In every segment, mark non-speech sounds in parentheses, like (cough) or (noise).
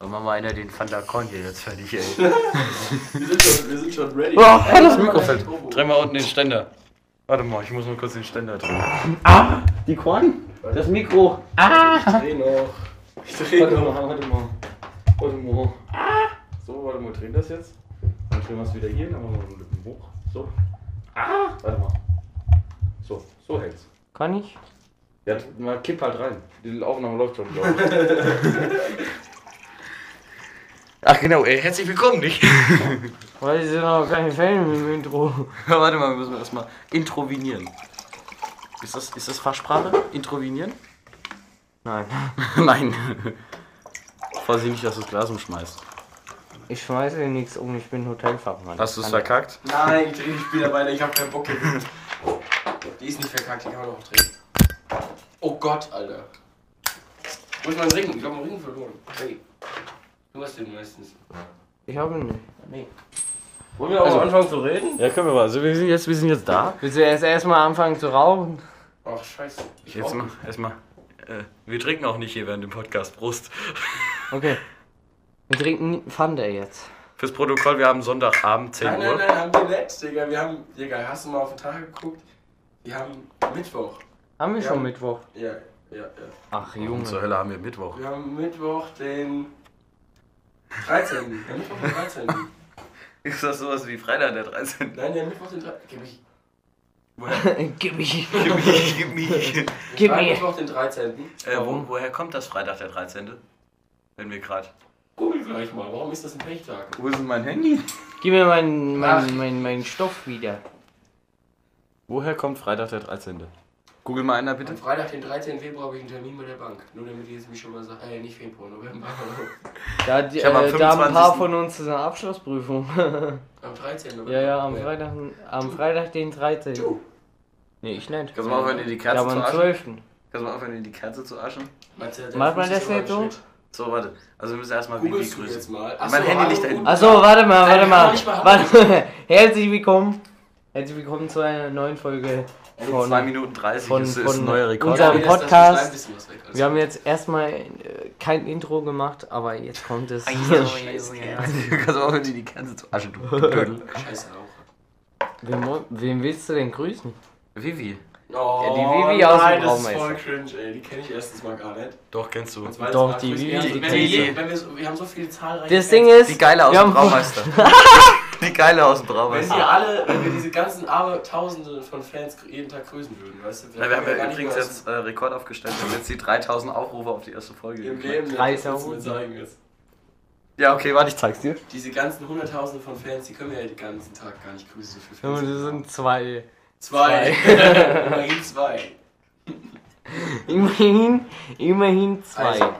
Und mach mal einer den Con hier jetzt fertig, ey. (laughs) Wir sind schon, wir sind schon ready. Oh, das Mikro fällt. Dreh mal unten den Ständer. Warte mal, ich muss mal kurz den Ständer drehen. Ah, die Korn? Das Mikro. Ah. Ich dreh noch. Ich dreh Warte noch. mal, warte mal. Warte mal. So, warte mal, drehen das jetzt. Dann drehen wir es wieder hier, dann machen wir den Lippen hoch. So. Ah, warte mal. So, so hält's. Kann ich? Ja, mal kipp halt rein. Die Aufnahme läuft schon, glaube ich. (laughs) Ach genau, ey, herzlich willkommen, nicht? (laughs) Weil sie sind noch keine Fan im Intro. (laughs) Warte mal, wir müssen erstmal introvinieren. Ist das, ist das Fachsprache? Introvinieren? Nein. (laughs) Nein. Vorsicht nicht, dass du das Glas umschmeißt. Ich schmeiße dir nichts um, ich bin Hotelfachmann. Hast du es verkackt? Nein, ich dreh nicht wieder weiter, ich hab keinen Bock. Die ist nicht verkackt, die kann man noch drehen. Oh Gott, Alter. Wo ist mein Ring? Ich hab meinen Ring verloren. Hey. Du hast den meistens. Ich habe nicht. Nee. Wollen wir auch Also- anfangen zu reden? Ja, können wir mal. Also wir sind jetzt, wir sind jetzt da. Willst du erst erstmal anfangen zu rauchen? Ach, scheiße. Ich Jetzt mal, erstmal. Äh, wir trinken auch nicht hier während dem Podcast. Prost. (laughs) Okay. Wir trinken Fanta jetzt. Fürs Protokoll, wir haben Sonntagabend, 10 Nein, Uhr. nein, nein, haben wir nicht, Digga. Wir haben, Digga, hast du mal auf den Tag geguckt? Wir haben Mittwoch. Haben wir Ja. schon Mittwoch? Ja, ja, ja. Ach Warum zur Junge. Hölle haben wir Mittwoch? Wir haben Mittwoch den 13. Der Mittwoch den 13. Ist das sowas wie Freitag der 13? Nein, der Mittwoch den 13. Gib mich. Woher? (laughs) Gib mich. Gib mich, gib mich. (laughs) Gib mir. Mittwoch den 13. Äh, wo, woher kommt das Freitag der 13.? Wenn wir gerade. Google gleich mal, warum ist das ein Pechtag? Wo ist denn mein Handy? Gib mir meinen Ach. mein, mein, mein Stoff wieder. Woher kommt Freitag der 13.? Google mal einer bitte. Am Freitag, den 13. Februar, habe ich einen Termin bei der Bank. Nur damit ihr jetzt mich schon mal sagt, äh, nicht Februar, November. (laughs) Da, die- Ich hab am äh, da haben ein paar 25. von uns eine Abschlussprüfung. Am (laughs) 13. November. ja, ja, am Ja. Freitag, am Freitag den 13. Du. Nee, ich nicht. Kannst du mal aufhören, dir die Ja, Kerze aber zu am aschen? 12. Kannst du mal aufhören, dir die Kerze zu aschen? Meinst du, der Macht man das nicht so? So, warte. Also wir müssen erstmal Vivi grüßen. jetzt mal? Mein Handy liegt da hinten. Achso, warte mal, warte mal. warte. (laughs) Herzlich willkommen. Herzlich willkommen zu einer neuen Folge von. 2 Minuten 30 von- ist, ist von ein neuer Rekord. unserem Podcast. Wir haben jetzt erstmal äh, kein Intro gemacht, aber jetzt kommt es. Scheiße, (laughs) (laughs) Kannst du aufhören, dir die Kerze zu aschen, du Dödel. Scheiße Raucher. Wen, mo- wen willst du denn grüßen? Vivi. Oh, Ja, die Vivi aus dem nein, das ist voll cringe, ey. Die kenne ich erstens mal gar nicht. Doch, kennst du. Doch, die Vivi, wir- die haben so viele zahlreiche Das. Ding ist. Die Geile aus dem Braumeister. (laughs) (laughs) die Geile aus dem Wenn Braumeister. wir alle, wenn wir diese ganzen aber Tausende von Fans jeden Tag grüßen würden, weißt du? Na, wir haben ja übrigens jetzt äh, Rekord aufgestellt. Wir haben jetzt die 3000 Aufrufe auf die erste Folge. im. Leben, das Sachen. zeigen jetzt. Ja, okay, warte, ich zeig's dir. Diese ganzen Hunderttausende von Fans, die können wir ja den ganzen Tag gar nicht grüßen. So viele Fans. das sind zwei. zwei. (laughs) Immerhin zwei. (laughs) Immerhin, immerhin zwei. Also.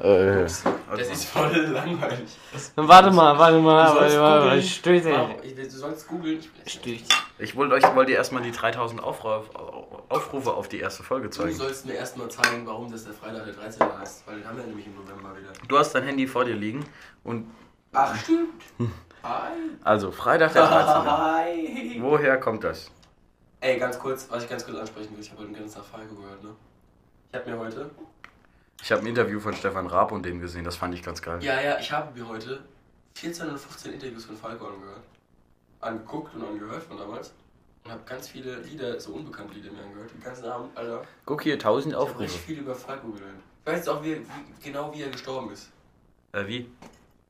Äh, Das ist voll langweilig. Warte mal, warte mal, Du sollst warte mal? Ich- Du sollst googeln. Ich- Stößt. ich wollte euch wollt ihr erstmal die 3000 Aufrufe, Aufrufe auf die erste Folge Du zeigen. sollst mir erstmal zeigen, warum das der Freitag der 13. heißt. Weil den haben wir nämlich im November wieder. Du hast dein Handy vor dir liegen und Ach, stimmt. Hi. also Freitag der 13. (laughs) Hi. Woher kommt das? Ey, ganz kurz, was ich ganz kurz ansprechen will. Ich habe heute den ganzen Tag Falco gehört, ne? Ich habe mir heute. Ich habe ein Interview von Stefan Raab und dem gesehen, das fand ich ganz geil. Ja, ja, ich habe mir heute 14 oder 15 Interviews von Falco angehört. Angeguckt und angehört von damals. Und habe ganz viele Lieder, so unbekannte Lieder mir angehört. Den ganzen Abend, Alter. Guck hier, 1000 Ich habe Aufrufe. richtig viel über Falco gelernt. Ich weiß jetzt auch wie, wie, genau, wie er gestorben ist. Äh, wie?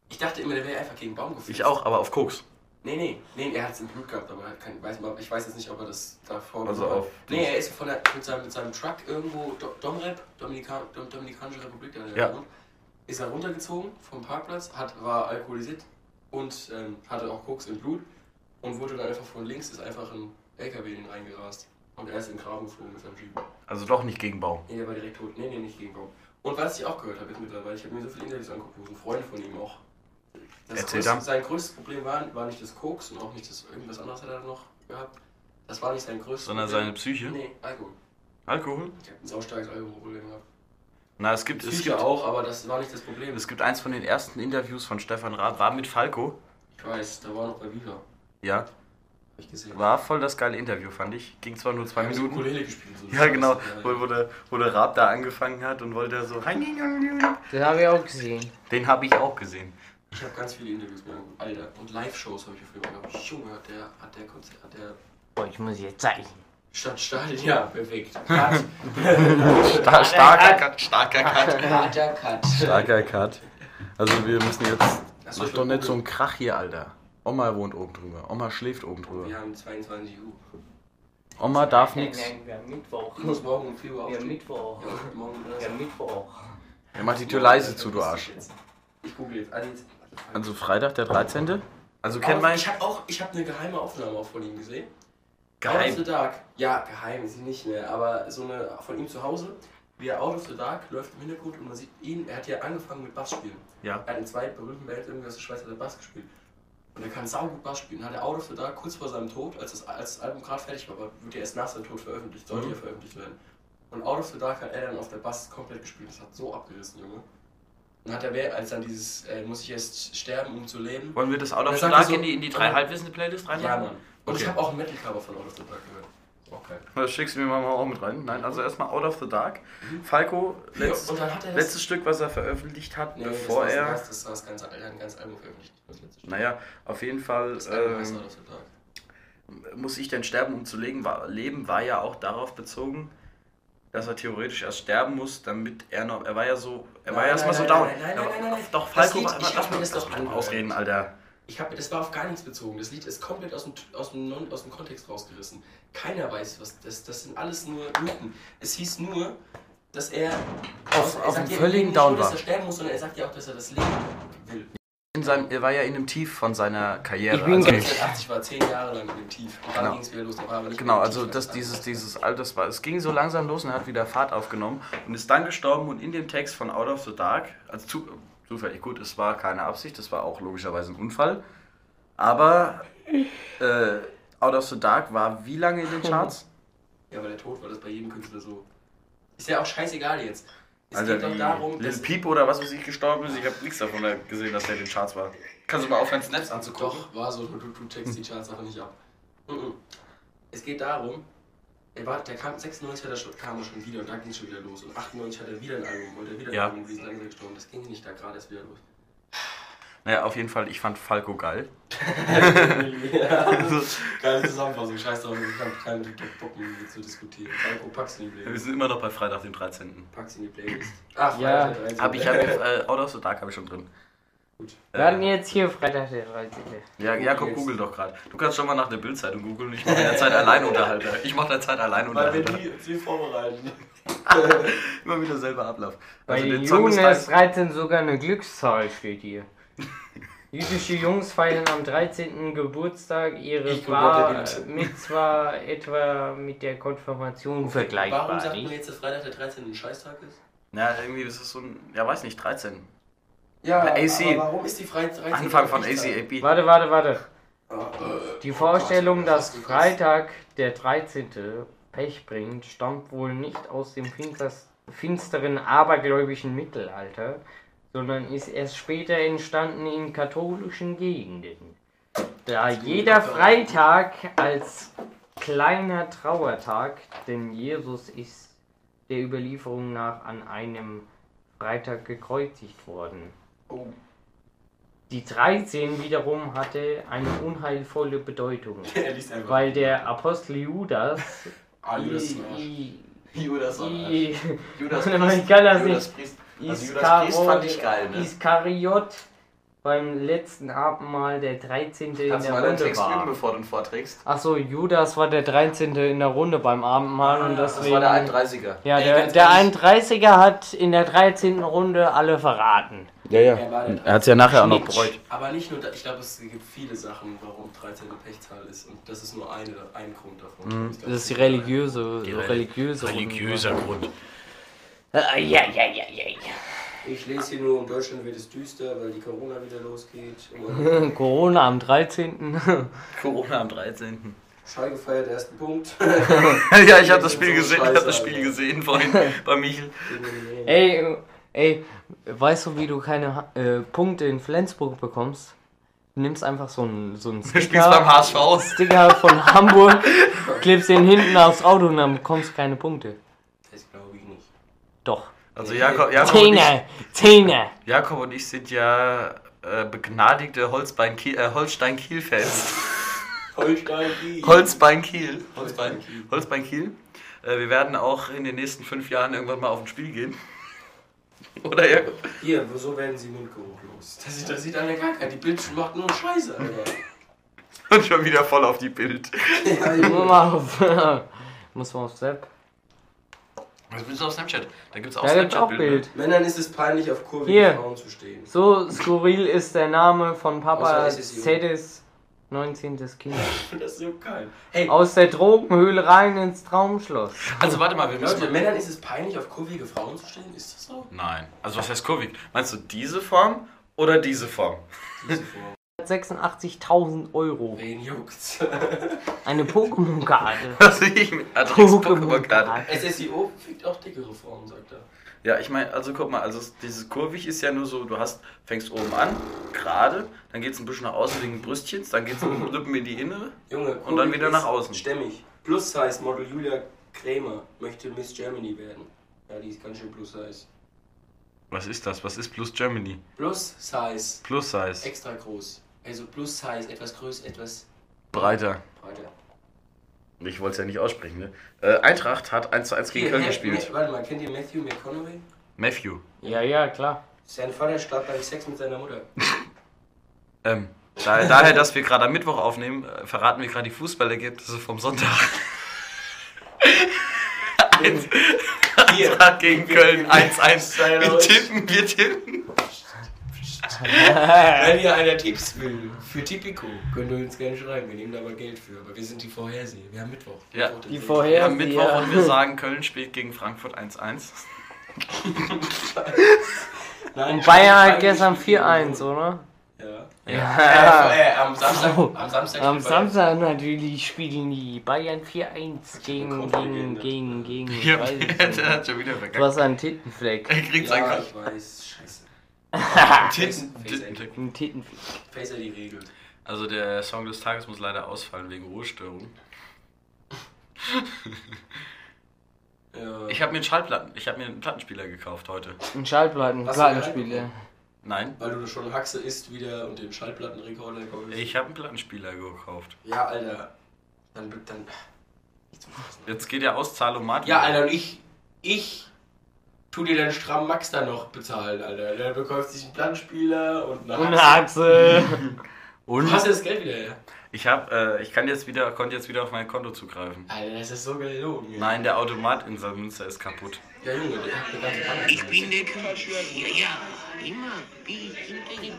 Ich dachte immer, der wäre einfach gegen Baum geflogen. Ich auch, aber auf Koks. Nee, nee, nee, er hat es im Blut gehabt, aber er hat kein, weiß, ich weiß jetzt nicht, ob er das davor Also auf Nee, er ist von der, mit, seinem, mit seinem Truck irgendwo, Do, Domrep, Dominika, Dom, Dominikanische Republik, da Ja. ist er runtergezogen vom Parkplatz, hat, war alkoholisiert und ähm, hatte auch Koks im Blut und wurde dann einfach von links, ist einfach ein LKW in ihn reingerast. Und er ist in den Graben geflogen mit seinem Jeep. Also doch nicht gegen Baum. Nee, der war direkt tot. Nee, nee, nicht gegen Baum. Und was ich auch gehört habe jetzt mittlerweile, ich habe mir so viele Interviews angeguckt, wo so Freunde von ihm auch. Das Erzähl größte, dann. sein größtes Problem war, war nicht das Koks und auch nicht das irgendwas anderes hat er noch gehabt. Das war nicht sein größtes Sondern Problem. seine Psyche. Nee, Alkohol. Alkohol? Ich habe ein saustarkes Alkoholproblem gehabt. Na, es gibt, es Psyche gibt, auch, aber das war nicht das Problem. es gibt eins von den ersten Interviews von Stefan Raab, war mit Falco. Ich weiß, da war noch bei Viva. Ja. ich gesehen. War voll das geile Interview, fand ich. Ging zwar nur zwei sie Minuten. Ukulele gespielt. So (laughs) Ja, genau. Ja, Wo, wo, der, wo der Raab da angefangen hat und wollte so. Das habe ich auch gesehen. Den habe ich auch gesehen. Ich habe ganz viele Interviews mit Alter. Und Live-Shows habe ich früher gehabt. Junge, hat der, hat der Konzert, hat der Boah, ich muss jetzt zeigen. Stadt Stadion, ja, perfekt. (laughs) Cut. Star starker Cut. Starker Cut. Harter Cut. Starker Cut. Also wir müssen jetzt. Mach ich doch nicht so einen Krach hier, Alter. Oma wohnt oben drüber. Oma schläft oben drüber. Wir haben 22 Uhr. Oma darf nichts. nein, wir haben Mittwoch. Ich muss morgen um 4 Uhr Wir haben aufstehen. Mittwoch. Ja, morgen Wir haben Mittwoch. Er macht die Tür leise zu, du Arsch. Ich google jetzt. Also, jetzt Also Freitag der 13. Also kennt man. Ich habe auch, ich habe eine geheime Aufnahme auch von ihm gesehen. Out of Geheim. the Dark. Ja, geheim ist sie nicht mehr, aber so eine von ihm zu Hause. Wie er Out of the Dark läuft im Hintergrund und man sieht ihn. Er hat ja angefangen mit Bass spielen. Ja. Er hat in zwei berühmten Bands irgendwie aus der Schweiz hat er Bass gespielt. Und er kann saugut Bass spielen. Hat er Out of the Dark kurz vor seinem Tod, als das, als das Album gerade fertig war, aber wird ja erst nach seinem Tod veröffentlicht, sollte Mhm. ja veröffentlicht werden. Und Out of the Dark hat er dann auf der Bass komplett gespielt. Das hat so abgerissen, Junge. Und hat er, als dann dieses, äh, muss ich erst sterben, um zu leben. Wollen wir das Out of the Dark so- in die, in die drei Halbwissen Playlist reinmachen? Ja, Mann. Und ich Okay. habe auch ein Metal-Cover von Out of the Dark gehört. Okay. Das schickst du mir mal auch mit rein. Nein, also erstmal Out of the Dark. Falco, Ja, letztes, dann das. letztes Stück, was er veröffentlicht hat, nee, bevor das er. war's, das war das ganze, er hat ein ganzes Album veröffentlicht. Das. Naja, auf jeden Fall Das Album heißt ähm, Out of the Dark. muss ich denn sterben, um zu leben, war, leben, war ja auch darauf bezogen, dass er theoretisch erst sterben muss, damit er noch. Er war ja so. Er war Nein, ja erstmal so down. nein, nein, nein, war- nein, nein. Doch, Das Falco Lied, war. ich lass mir das doch ausreden, Alter. Ich hab, das war auf gar nichts bezogen. Das Lied ist komplett aus dem, aus dem, aus dem Kontext rausgerissen. Keiner weiß, was das Das sind alles nur Mythen. Es hieß nur, dass er. Auf- auf einem völligen nicht Down nur, dass war. er sterben muss, sondern er sagt ja auch, dass er das Leben will. In seinem, er war ja in einem Tief von seiner Karriere. Ich bin also, ge- 1980 war zehn Jahre lang in dem Tief. Und dann Genau. ging es wieder los. Genau, also das, dieses, dieses Alters war. Es ging so langsam los und er hat wieder Fahrt aufgenommen und ist dann gestorben und in dem Text von Out of the Dark, also zu, zufällig gut, es war keine Absicht, das war auch logischerweise ein Unfall, aber äh, Out of the Dark war wie lange in den Charts? Ja, aber der Tod war das bei jedem Künstler so. Ist ja auch scheißegal jetzt. Es Also geht doch wie darum, Lil dass. Peep oder was weiß ich gestorben ist, ich habe nichts davon gesehen, dass der in den Charts war. Kannst du mal aufhören, Snaps anzugucken? Doch, war so, du, du checkst die Charts einfach nicht ab. Mhm. Es geht darum, er war, der kam 96 hat er schon, kam er schon wieder und da ging es schon wieder los. Und 98 hat er wieder ein Album, wollte er wieder Ja. ein Album releasen, dann ist er gestorben. Das ging nicht da gerade erst wieder los. Naja, auf jeden Fall, ich fand Falco geil. (laughs) (laughs) Geile Zusammenfassung, scheiß drauf, ich kann keinen Bock mit mir zu diskutieren. Franco, pack's in die Wir Playlist. sind immer noch bei Freitag, dem 13. Pack's in die Playlist. Ach, Ja. Freitag, der 13. Hab ich, hab, äh, Out of the Dark habe ich schon drin. Gut. Wir hatten jetzt hier Freitag der 13. Ja, Jakob, google doch gerade. Du kannst schon mal nach der Bildzeitung googeln. Ich mache in der Zeit Alleinunterhalter. Ich mache in der Zeit Weil wir Alleinunterhalter. die, die vorbereiten. (laughs) Immer wieder selber Ablauf. Bei Also den den des ist 13 sogar eine Glückszahl, steht hier. Jüdische Jungs feiern am 13. Geburtstag ihre Bar grad der Bild. mit zwar etwa mit der Konfirmation vergleichbar. Warum sagt man jetzt, dass Freitag der 13. ein Scheißtag ist? Ja, irgendwie, das ist so ein, ja, weiß nicht, 13. Ja, Bei AC. aber warum ist die Freitag 13. Anfang von? ACAP. Warte, warte, warte. Äh, Die oh Vorstellung, Gott, dass. Freitag der 13. Pech bringt, stammt wohl nicht aus dem finsteren abergläubischen Mittelalter, sondern ist erst später entstanden in katholischen Gegenden. Da jeder Freitag als kleiner Trauertag, denn Jesus ist der Überlieferung nach an einem Freitag gekreuzigt worden. Oh. Die 13 wiederum hatte eine unheilvolle Bedeutung. (laughs) Weil der Apostel Judas. Ah, Judas ist I- ein Arsch. I- (laughs) Judas I- Judas Ich Priest. kann das Judas nicht. Priest. Also Judas Priest fand ich geil, ne? Iskariot beim letzten Abendmahl der 13. in Kannst du der mal Runde Text üben, war. bevor du ihn vorträgst? Achso, Judas war der 13. in der Runde beim Abendmahl und Ah, deswegen. Das war der 31er. ja, Ey, der, der ehrlich. 31er hat in der 13. Runde alle verraten. Ja, ja. Er war Er hat es ja nachher auch noch Schnitt. bereut. Aber nicht nur, da, ich glaube, es gibt viele Sachen, warum 13 eine Pechzahl ist. Und das ist nur eine, ein Grund davon. Mhm. Glaub, Das ist die religiöse, Die so Reli- religiöse Grund. Äh, ja, ja, ja, ja, ja. Ich lese hier nur, in Deutschland wird es düster, weil die Corona wieder losgeht. (laughs) Und Corona am 13. Corona am 13. Schalke feiert ersten Punkt. (laughs) ja, ich habe das So Spiel gesehen, ich scheiße, habe das Spiel Alter. gesehen vorhin (laughs) bei Michel. ey, ey, weißt du, wie du keine äh, Punkte in Flensburg bekommst? Du nimmst einfach so einen so einen Du spielst Sticker, beim HSV. Sticker von Hamburg, klebst den hinten aufs Auto und dann bekommst du keine Punkte. Das glaube ich nicht. Doch. Also Jakob, Jakob, und ich, Zehner. Jakob und ich sind ja äh, begnadigte Holzbein Kiel, äh, Holstein-Kiel-Fans. (laughs) Holstein Kiel. Holzbein Kiel. Holzbein, Holstein Kiel. Holzbein Kiel. Äh, wir werden auch in den nächsten fünf Jahren irgendwann mal auf ein Spiel gehen. (laughs) Oder Jakob? Hier, so werden sie mundgeruchlos. Das sieht, das sieht an der Kacke. Die Bildschirm macht nur Scheiße, Alter. (laughs) Und schon wieder voll auf die Bild. Ja, Muss man auf, muss man auf Sepp. Was willst du auf Snapchat? Da gibt es auch Da gibt's auch. Bild. Männern ist es peinlich, auf kurvigen Hier. Frauen zu stehen. So skurril ist der Name von Papa. Zedis 19. Kind. (laughs) Das ist so geil. Hey, Aus der Drogenhöhle rein ins Traumschloss. Also warte mal, wir müssen... Leute, Männern ist es peinlich, auf kurvige Frauen zu stehen? Ist das so? Nein. Also was heißt kurvig? Meinst du diese Form oder diese Form? Diese Form. 86.000 Euro. Wen juckt's? Eine Pokémon-Karte. (laughs) Was ich mit Adrix Pokémon-Karte. SSIO fickt auch dickere Frauen, sagt er. Ja, ich meine, also guck mal, also dieses kurvig ist ja nur so, du hast, fängst oben an, gerade, dann geht es ein bisschen nach außen wegen Brüstchens, dann geht es (laughs) Lippen in die Innere. Junge, Und dann wieder nach außen. Stämmig. Plus-Size-Model Julia Krämer möchte Miss Germany werden. Ja, die ist ganz schön Plus-Size. Was ist das? Was ist Plus Germany? Plus-Size. Plus Size. Extra groß. Also Plus-Size, etwas größer, etwas Breiter. breiter. Ich wollte es ja nicht aussprechen, ne? Äh, Eintracht hat 1 zu 1 gegen Hier, Köln gespielt. Ma- Warte mal, kennt ihr Matthew McConaughey? Matthew. Ja, ja, klar. Sein Vater starb beim Sex mit seiner Mutter. (laughs) Ähm, da, daher, dass wir gerade am Mittwoch aufnehmen, äh, verraten wir gerade die Fußballergebnisse vom Sonntag. (laughs) Eintracht gegen Köln 1-1. Wir tippen, wir tippen. (laughs) Wenn ihr einer Tipps will für Tipico, könnt ihr uns gerne schreiben. Wir nehmen da aber Geld für. Aber wir sind die Vorhersehen. Wir haben Mittwoch. Ja. Mittwoch, Die Segen. Vorher- Wir haben Mittwoch ja. und wir sagen, Köln spielt gegen Frankfurt 1-1. (laughs) Nein, Und Bayern hat gestern spielt 4-1, gegen oder? Ja. Ja. Äh, äh, am Samstag. Oh. Am Samstag. Am. Samstag natürlich spielen die Bayern 4-1 gegen, gegen, gegen, gegen, ich Ja, der hat schon wieder Du verkackt. hast einen Tittenfleck. Er kriegt Ja, sein ich weiß. Scheiße. (laughs) Titten. Titten- Face- Ein Tittenfleck. Face die regelt. Also der Song des Tages muss leider ausfallen wegen Ruhestörung. Ja. Ich habe mir einen Schallplatten, ich habe mir einen Plattenspieler gekauft heute. Ein Schallplatten, Hast Plattenspieler. Nein, Weil du schon Haxe isst wieder und den Schallplattenrekorder kaufst. ich habe einen Plattenspieler gekauft. Ja, Alter. Dann. dann Jetzt geht ja Auszahlung ja, Alter, und ich. Ich. Tu dir den strammen Max da noch bezahlen, Alter. Der bekäuft sich einen Plattenspieler und eine Achse. (laughs) Du Und hast ja das Geld wieder her. ich habe, äh, ich kann jetzt wieder, konnte jetzt wieder auf mein Konto zugreifen. Alter, das ist so gelogen. Ja. Nein, der Automat in Salmünster ist kaputt. Ja, Junge, der hat eine ganze Bank. Ich bin der König. Ja, ja, immer. Wie hinter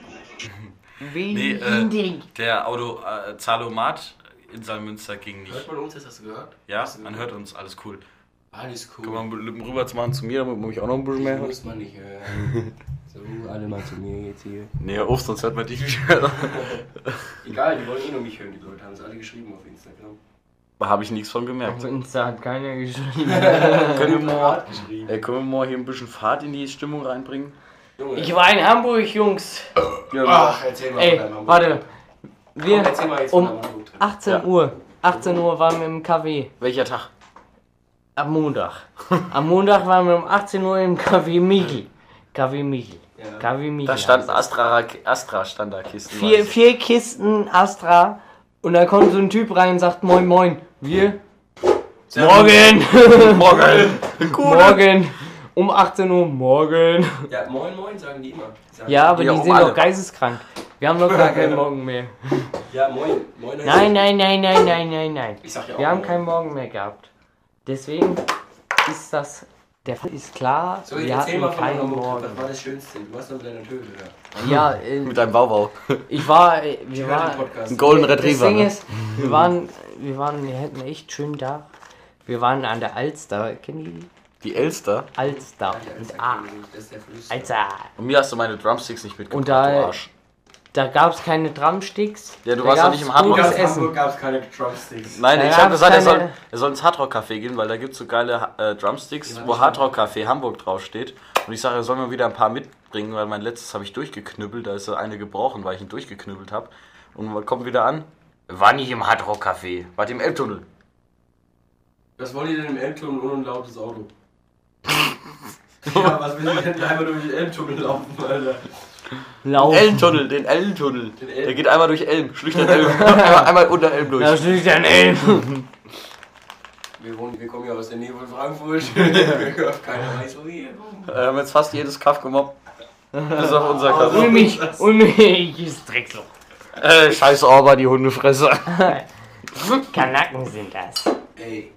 Wie Nee, in äh, der Auto, äh, Zahlomat in Salmünster ging Hört nicht. man uns, das hast du gehört? Ja, du man gehört? hört uns, alles cool. Alles cool. Kann man Lippen rüber zu machen zu mir, damit man mich auch noch ein bisschen mehr hört? muss man nicht hören. (laughs) so, alle mal zu mir jetzt hier. Nee, auf, sonst hört man dich nicht mehr. (laughs) Egal, die wollen eh nur mich hören, die Leute. Haben es alle geschrieben auf Instagram. Habe ich nichts von gemerkt. Auf Insta hat keiner geschrieben. (laughs) Können wir mal, äh, können wir mal hier ein bisschen Fahrt in die Stimmung reinbringen? Junge. Ich war in Hamburg, Jungs. Ach, erzähl mal Ey, von deinem Hamburg. warte. Komm, Wir erzähl mal jetzt von um deinem Hamburg-Trip. 18 Ja. Uhr. 18 Uhr waren wir im Café. Welcher Tag? Am Montag. Am Montag waren wir um 18 Uhr im Café Michel. Café Michel. Ja. Café Michel. Da stand heißt das. Astra, Astra stand da Kisten. vier, vier Kisten Astra. Und da kommt so ein Typ rein und sagt Moin Moin. Wir? Morgen! (laughs) Morgen! Morgen! Um 18 Uhr morgen. Ja, moin moin sagen die immer. Die sagen, Ja, aber die um sind alle. doch geisteskrank. Wir haben doch gar (laughs) keinen Morgen mehr. Ja, moin. Moin Nein, nein, nein, nein, nein, nein, nein. Ich sag ja auch Wir haben moin. keinen Morgen mehr gehabt. Deswegen ist das. Der Fall ist klar, So, wir hatten mal deinem keinen. Morgen. Was war das Schönste? Du warst doch mit deiner Töte da. Ja, (laughs) äh, Mit einem Bauwau. ich war. äh, Wir waren. Ein Golden Das Retriever. Ding Ne? ist, wir waren, wir waren, wir hatten echt schön da. Wir waren an der Alster, kennen die? Die Elster. Alster Ja, mit das A. Das ist der Fluss. Alter. Und mir hast du meine Drumsticks nicht mitgebracht, Und da- du Arsch. Da gab es keine Drumsticks. Ja, du da warst doch gab's nicht im Hard Rock gutes Ganz Café. Essen. Hamburg gab es keine Drumsticks. Nein, Da ich habe gesagt, er soll, er soll ins Hardrock Café gehen, weil da gibt es so geile äh, Drumsticks, Ja, wo das Hardrock Café Hamburg draufsteht. Und ich sage, er soll mir wieder ein paar mit, bringen, weil mein letztes habe ich durchgeknüppelt. Da ist so eine gebrochen, weil ich ihn durchgeknüppelt habe. Und man kommt wieder an. War nicht im Hardrock Café, war im Elbtunnel. Was wollt ihr denn im Elbtunnel ohne ein lautes Auto? (laughs) ja, was will ich denn einmal durch den Elbtunnel laufen, Alter? Laufen. Elbtunnel, den Elbtunnel. Den Elb- Der geht einmal durch Elm, schlüchtern Elm. einmal, (laughs) einmal unter Elm durch. Steht ein Elm. Wir, wohnen, wir kommen ja aus der Nähe von Frankfurt. Keiner weiß, wo wir hier wohnen. Wir haben jetzt fast jedes Kaff gemobbt. Bis auf unser Kaff. Und mich, und mich ist Drecksloch. Äh, scheiß Orba, die Hundefresser. (laughs) Kanaken sind das. Ey,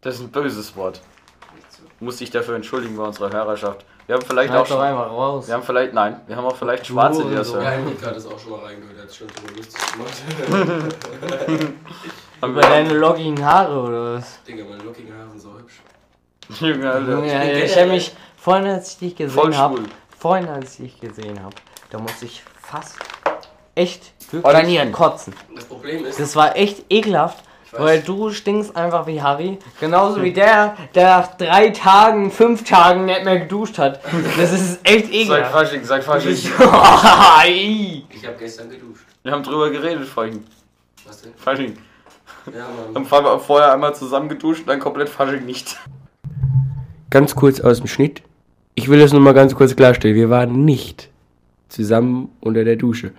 Das ist ein böses Wort. Muss dich dafür entschuldigen bei unserer Hörerschaft. Wir haben vielleicht Halt auch doch schon, einfach raus. wir haben vielleicht, nein, wir haben auch vielleicht Schwarze, die das so. Ja, hören. Enrique hat das auch schon mal reingehört, hat schon drüber lustig gemacht. (laughs) Über deine lockigen Haare oder was? Digga, meine lockigen Haare sind so hübsch. Junge, Alter. Ja, ja, ich habe mich vorhin, als ich dich Voll gesehen habe, schwul. vorhin, als ich dich gesehen habe, da musste ich fast echt wirklich kotzen. Das Problem ist, Das war echt ekelhaft, Ich. Weil du stinkst einfach wie Harry. Genauso wie der, der nach drei Tagen, fünf Tagen nicht mehr geduscht hat. Das ist echt Seit ekelhaft. Fasching, seit Fasching. (laughs) Ei. ich habe gestern geduscht. Wir haben drüber geredet vorhin. Was denn? Fasching. Ja, Mann. Haben vor- vorher einmal zusammen geduscht, dann komplett Fasching nicht. Ganz kurz aus dem Schnitt. Ich will das nur mal ganz kurz klarstellen. Wir waren nicht zusammen unter der Dusche.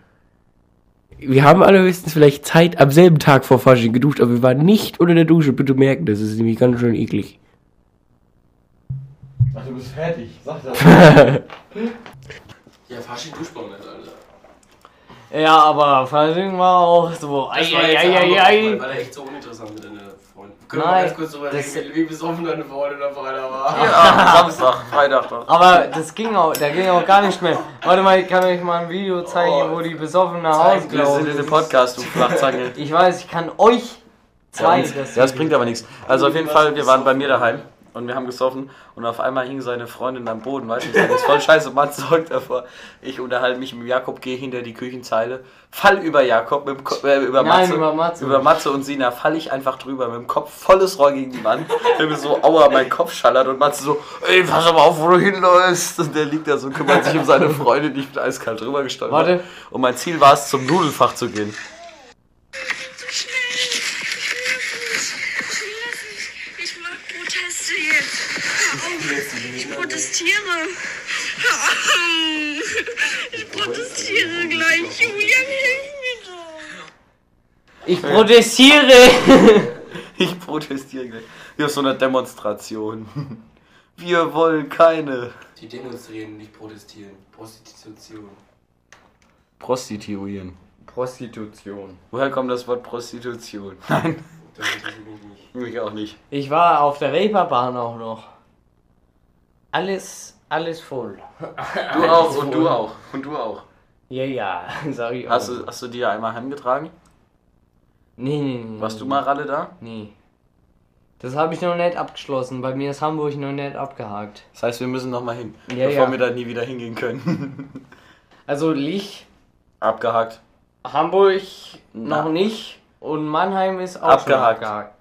Wir haben allerhöchstens vielleicht Zeit am selben Tag vor Fasching geduscht, aber wir waren nicht unter der Dusche. Bitte merken, das ist nämlich ganz schön eklig. Ach, du bist fertig, sag das. (laughs) Ja, Fasching nicht, Alter. Ja, aber Fasching war auch so. Ei, ei, ei, der ei, ei. War der echt so uninteressant mit deiner Freundin? Können wir Nein, mal ganz kurz drüber das- reden, wie besoffen deine Freundin am Freitag war? Ja, Samstag, Freitag doch. Aber das ging auch, da ging auch gar nicht mehr. Warte mal, ich kann euch mal ein Video zeigen, Oh, wo die besoffen nach zeig Hause mir, Wir gelaufen sind in dem Podcast, du Flachzange. Ich weiß, ich kann euch zwei. Ja, das das bringt aber nichts. Also auf jeden Fall, wir waren bei mir daheim und wir haben gesoffen und auf einmal hing seine Freundin am Boden, weißt du, das ist voll scheiße, Mann sorgt davor. Ich unterhalte mich mit Jakob, gehe hinter die Küchenzeile, fall über Jakob, mit dem Ko äh, über Nein, Matze, über Matze. über Matze und Sina, fall ich einfach drüber, mit dem Kopf volles Rohr gegen die Wand, der mir so, aua, mein Kopf schallert und Matze so, ey, pass aber auf, wo du hinläufst. Und der liegt da so, kümmert sich um seine Freundin, ich bin eiskalt drüber gestolpert. Warte. Und mein Ziel war es, zum Nudelfach zu gehen. Ich mach Proteste jetzt. Hör auf. Ich protestiere. (laughs) Ich protestiere gleich. Julian, hilf mir doch. Ich protestiere! (laughs) Ich protestiere gleich. Wie auf so einer Demonstration. (laughs) Wir wollen keine Die demonstrieren, nicht protestieren. Prostitution. Prostituieren. Prostitution. Woher kommt das Wort Prostitution? Nein, mich auch nicht. Ich war auf der Reeperbahn auch noch. Alles, alles voll. (laughs) Du auch und du auch. Und du auch. Ja, ja, (laughs) sag ich auch. Hast du, hast du die ja einmal heimgetragen? Nee, nee, nee. Warst du mal Ralle da? Nee. Das habe ich noch nicht abgeschlossen. Bei mir ist Hamburg noch nicht abgehakt. Das heißt, wir müssen noch mal hin, Ja, bevor ja. wir da nie wieder hingehen können. (laughs) Also Lich, Abgehakt. Hamburg Na. noch nicht und Mannheim ist auch Abgehakt. schon abgehakt.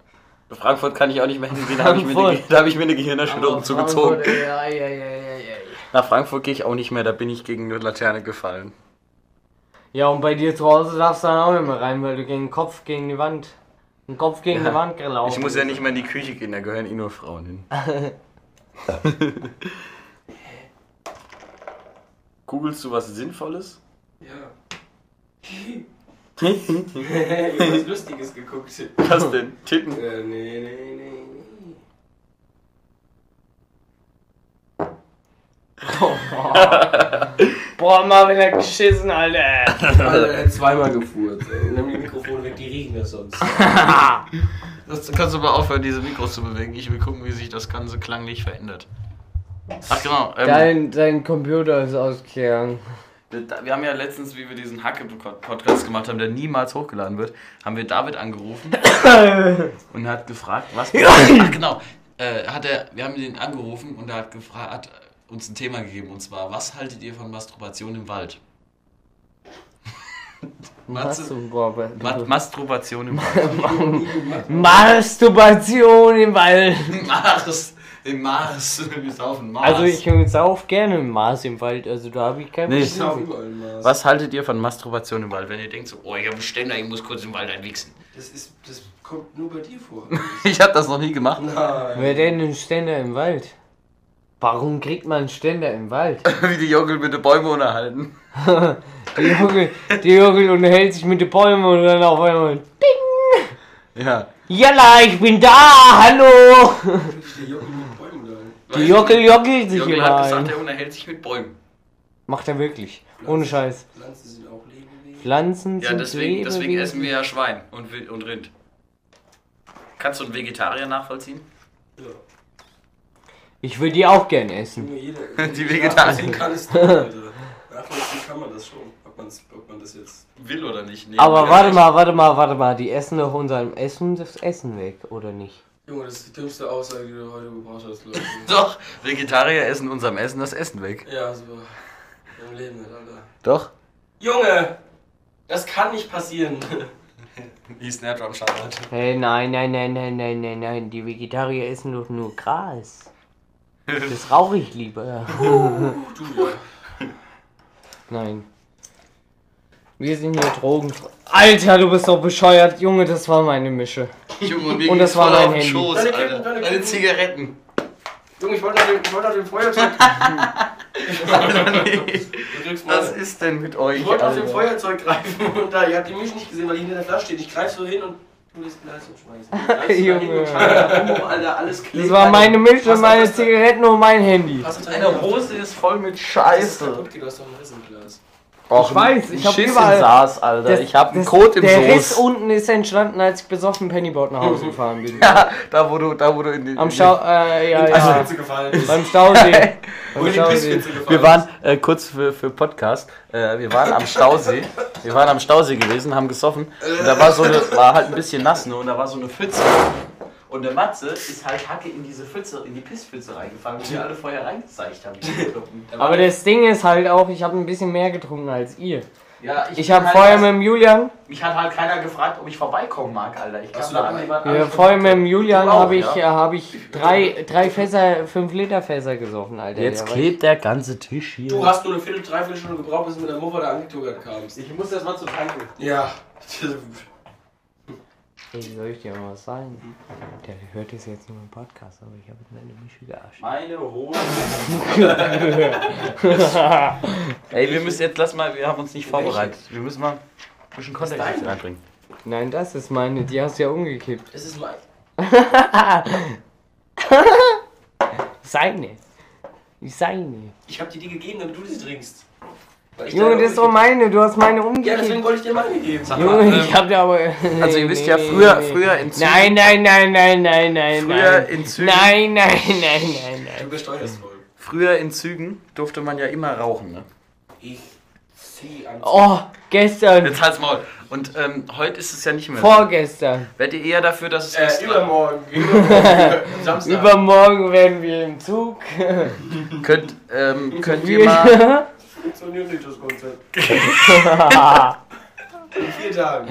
Frankfurt kann ich auch nicht mehr hingehen, da habe ich, hab ich mir eine Gehirnerschütterung Aber zugezogen. Frankfurt, ey, ey, ey, ey, ey, ey. Nach Frankfurt gehe ich auch nicht mehr, da bin ich gegen eine Laterne gefallen. Ja, und bei dir zu Hause darfst du dann auch nicht mehr rein, weil du gegen den Kopf gegen die Wand. Den Kopf gegen Ja. die Wand gelaufen Ich muss ja nicht mehr in die Küche gehen, da gehören eh nur Frauen hin. (laughs) Googlest du was Sinnvolles? Ja. (laughs) (laughs) ich hab was Lustiges geguckt. Was denn? Titten? Äh, nee, nee, nee, nee. (laughs) Boah, mal wieder geschissen, Alter. (laughs) Alter, er hat zweimal gefurzt. Nimm die Mikrofone weg, die riechen das sonst. Das kannst du mal aufhören, diese Mikros zu bewegen. Ich will gucken, wie sich das Ganze klanglich verändert. Ach genau. Ähm, Dein, dein Computer ist ausgegangen. Wir- haben ja letztens, wie wir diesen Hacke-Podcast gemacht haben, der niemals hochgeladen wird, haben wir David angerufen (coughs) und er hat gefragt, was. Ach genau. Äh, hat er, wir haben ihn angerufen und er hat, gefragt, hat uns ein Thema gegeben und zwar, was haltet ihr von Masturbation im Wald? Machst (laughs) Matze, du, boah, Ma Masturbation im (laughs) Wald. Masturbation im Wald. Mars, Im Mars. (laughs) Wir saufen Mars. Also ich sauf gerne im Maß im Wald, also da habe ich kein Nee. Ich Problem. überall Maß. Was haltet ihr von Masturbation im Wald, wenn ihr denkt so, oh, ich habe einen Ständer, ich muss kurz im Wald einwichsen? Das, ist, das kommt nur bei dir vor. (laughs) Ich habe das noch nie gemacht. Nein. Wer denn einen Ständer im Wald? Warum kriegt man einen Ständer im Wald? (laughs) Wie die Jogel mit den Bäumen unterhalten. Die Jogel, die Jogel unterhält sich mit den Bäumen und dann auf einmal Ja. Jalla, ich bin da, hallo! Bäumen da. Die Jockel jockelt sich immer hat gesagt, er unterhält sich mit Bäumen. Macht er wirklich. Ohne Scheiß. Pflanzen sind auch Lebewesen. Pflanzen Ja, sind deswegen, deswegen Lebewesen. essen wir ja Schwein und, und Rind. Kannst du einen Vegetarier nachvollziehen? Ja. Ich will die auch gern essen. Junge, jeder. (laughs) Die Vegetarier. nachvollziehen (laughs) kann es tun, Alter. Nachvollziehen kann man das schon. Ob, man's, ob man das jetzt. Will oder nicht? Nee, Aber warte nicht. mal, warte mal, warte mal. Die essen doch unserem Essen das Essen weg, oder nicht? Junge, das ist die dümmste Aussage, die du heute gebraucht hast, glaube ich. (laughs) Doch, Vegetarier essen unserem Essen das Essen weg. Ja, so. Im Leben nicht, Alter. Doch. Junge! Das kann nicht passieren. (laughs) Wie Snare Drum Charlotte. Hey, nein, nein, nein, nein, nein, nein, nein. Die Vegetarier essen doch nur Gras. (laughs) Das rauche ich lieber. du, ja. Nein. Wir sind hier Drogen. Alter, du bist doch bescheuert. Junge, das war meine Mische. Junge, und, mir Und das war mein auf Handy. Schoß, Deine. Kippen, deine Deine Kippen. Zigaretten. Junge, ich wollte nach dem, ich wollte nach dem Feuerzeug. (laughs) (laughs) Was ist denn mit euch? Ich wollte nach dem? Feuerzeug greifen und da, ihr habt die Milch nicht gesehen, weil die hinter der Flasche steht. Ich greife so hin und du das Glas (laughs) und schmeißen. Junge. Alter, alles klebt. Das war meine Mische, meine Zigaretten und mein Handy. Was ist Deine Hose ist voll mit Das ist Scheiße. kaputt du hast doch ein Glas. Och, Ich weiß, ich ein hab Schiss überall- Saas, Alter. Das- ich hab einen Kot im Der Riss Soß. unten ist entstanden, als ich besoffen Pennyboard nach Hause (laughs) gefahren bin. Ja, da wo du, da wo du in den... Am Schau, äh, ja, Also, ja. Pizza gefallen. Beim Stausee. (laughs) Beim Stausee. Wir waren, äh, kurz für, für Podcast, äh, wir waren am Stausee. Wir waren am Stausee gewesen, haben gesoffen. Und da war so eine, war halt ein bisschen nass, ne? Und da war so eine Pfütze. Und der Matze ist halt Hacke in diese Pfütze, in die Pisspfütze reingefallen, wo wir alle vorher reingezeigt haben. (laughs) Aber das Ding ist halt auch, ich habe ein bisschen mehr getrunken als ihr. ja, Ich habe halt vorher mit dem Julian, Mich hat halt keiner gefragt, ob ich vorbeikommen mag, Alter. Ich kam da an, die ja, vorher mit dem Julian habe ich, ja? äh, hab ich drei, drei Fässer, fünf Liter Fässer gesoffen, Alter. Jetzt Der klebt der ganze Tisch hier. Du hast nur eine Viertel, dreiviertel Stunde gebraucht, bis du mit der Muffer da angetuckert kamst. ich muss erst mal zu tanken. Ja. (laughs) Ey, soll ich dir mal was sagen? Der hört das jetzt nur im Podcast, aber ich habe meine Mische gearscht. Meine Hose. (laughs) Ey, wir müssen jetzt, lass mal, wir haben uns nicht vorbereitet. Wir müssen mal ein bisschen Kontext reinbringen. Nein, das ist meine, die hast du ja umgekippt. Das ist mein. (laughs) Seine. Seine. Ich hab dir die gegeben, damit du sie trinkst. Junge, das ist doch meine, du hast meine Ja, deswegen wollte ich dir meine geben. Junge, ich hab da aber. Also ihr wisst ja, früher- früher in Zügen- Nein, nein, nein, nein, nein, nein. Früher nein. in Zügen- Nein, nein, nein, nein, Du nein. besteuerst voll. Früher in Zügen durfte man ja immer rauchen, ne? Ich zieh an. Oh, gestern. Jetzt halt's Maul. Und ähm, heute ist es ja nicht mehr so. Vorgestern. Werdet ihr eher dafür, dass es Äh, extra- übermorgen. (laughs) Übermorgen. Samstag. Übermorgen werden wir im Zug. könnt, ähm, könnt ihr (laughs) mal Wir- Funktioniert das Konzept. (laughs) In vier Tagen.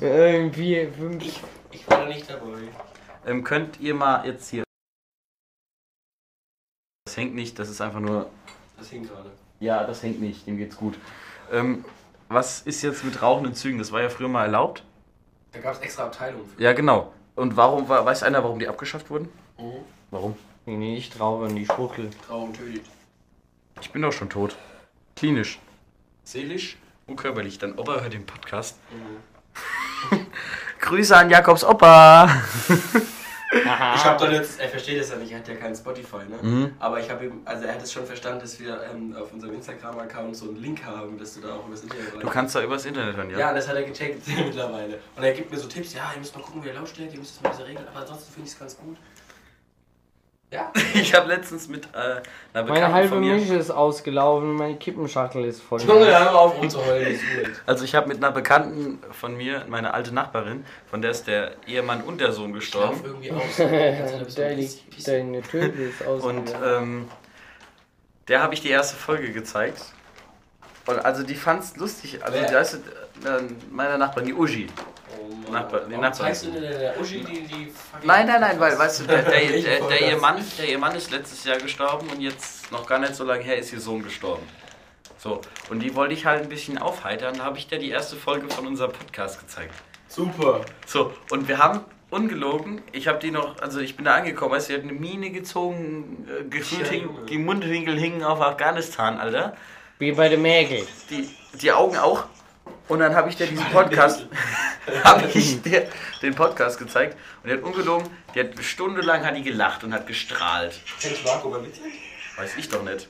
Irgendwie fünf. Ich, ich war da nicht dabei. ähm, könnt ihr mal jetzt hier Das hängt nicht, das ist einfach nur Das hing gerade. Ja, das hängt nicht, dem geht's gut. Ähm, was ist jetzt mit rauchenden Zügen? Das war ja früher mal erlaubt. Da gab es extra Abteilungen für. Ja, genau. Und warum war, weiß einer, warum die abgeschafft wurden? Mhm. Warum? Nee, ich traue an die Spuchtel. Trauung tötet. Ich bin doch schon tot. Klinisch Seelisch? und körperlich. Dein Opa hört den Podcast. (laughs) Grüße an Jakobs Opa. Ich habe dann jetzt, er versteht das ja nicht, er hat ja keinen Spotify, ne? Mhm. Aber ich habe ihm, also er hat es schon verstanden, dass wir ähm, auf unserem Instagram-Account so einen Link haben, dass du da auch übers Internet Du kannst da übers Internet hören, ja? Ja, das hat er gecheckt (laughs) mittlerweile. Und er gibt mir so Tipps, ja, ihr müsst mal gucken, wie ihr Lautstärke, ihr müsst es mal diese regeln, aber ansonsten finde ich es ganz gut. Ja. (laughs) Ich habe letztens mit äh, einer Meine Bekannten halbe von mir... Mische ist ausgelaufen, meine Kippenschachtel ist voll. Junge, hör auf rumzuheulen, ist gut. Also ich habe mit einer Bekannten von mir, meine alte Nachbarin, von der ist der Ehemann und der Sohn gestorben. irgendwie aus. Deine, Deine, deine Töte ist (laughs) Und ausgelaufen. ähm, der habe ich die erste Folge gezeigt. Und also die fand's lustig. Also Wer? da ist äh, meine Nachbarin, die Uschi. Mann. Nachbar- die Warum Nachbarn. zeigst du denn der Uschi die, die Nein, nein, nein, weil, weißt du, der, der, der, der, ihr Mann, der ihr Mann ist letztes Jahr gestorben und jetzt noch gar nicht so lange her ist ihr Sohn gestorben. So, und die wollte ich halt ein bisschen aufheitern, da habe ich dir die erste Folge von unserem Podcast gezeigt. Super. So, und wir haben ungelogen, ich habe die noch, also ich bin da angekommen, weißt du, sie hat eine Mine gezogen, äh, gefühlt hing, die Mundwinkel hingen auf Afghanistan, Alter. Wie bei der Mägel. Die, die Augen auch. Und dann habe ich dir diesen Podcast, (laughs) habe ich dir den Podcast gezeigt und die hat ungelogen, die hat stundenlang hat die gelacht und hat gestrahlt. Kennst du Marco bei Witze? Weiß ich doch nicht.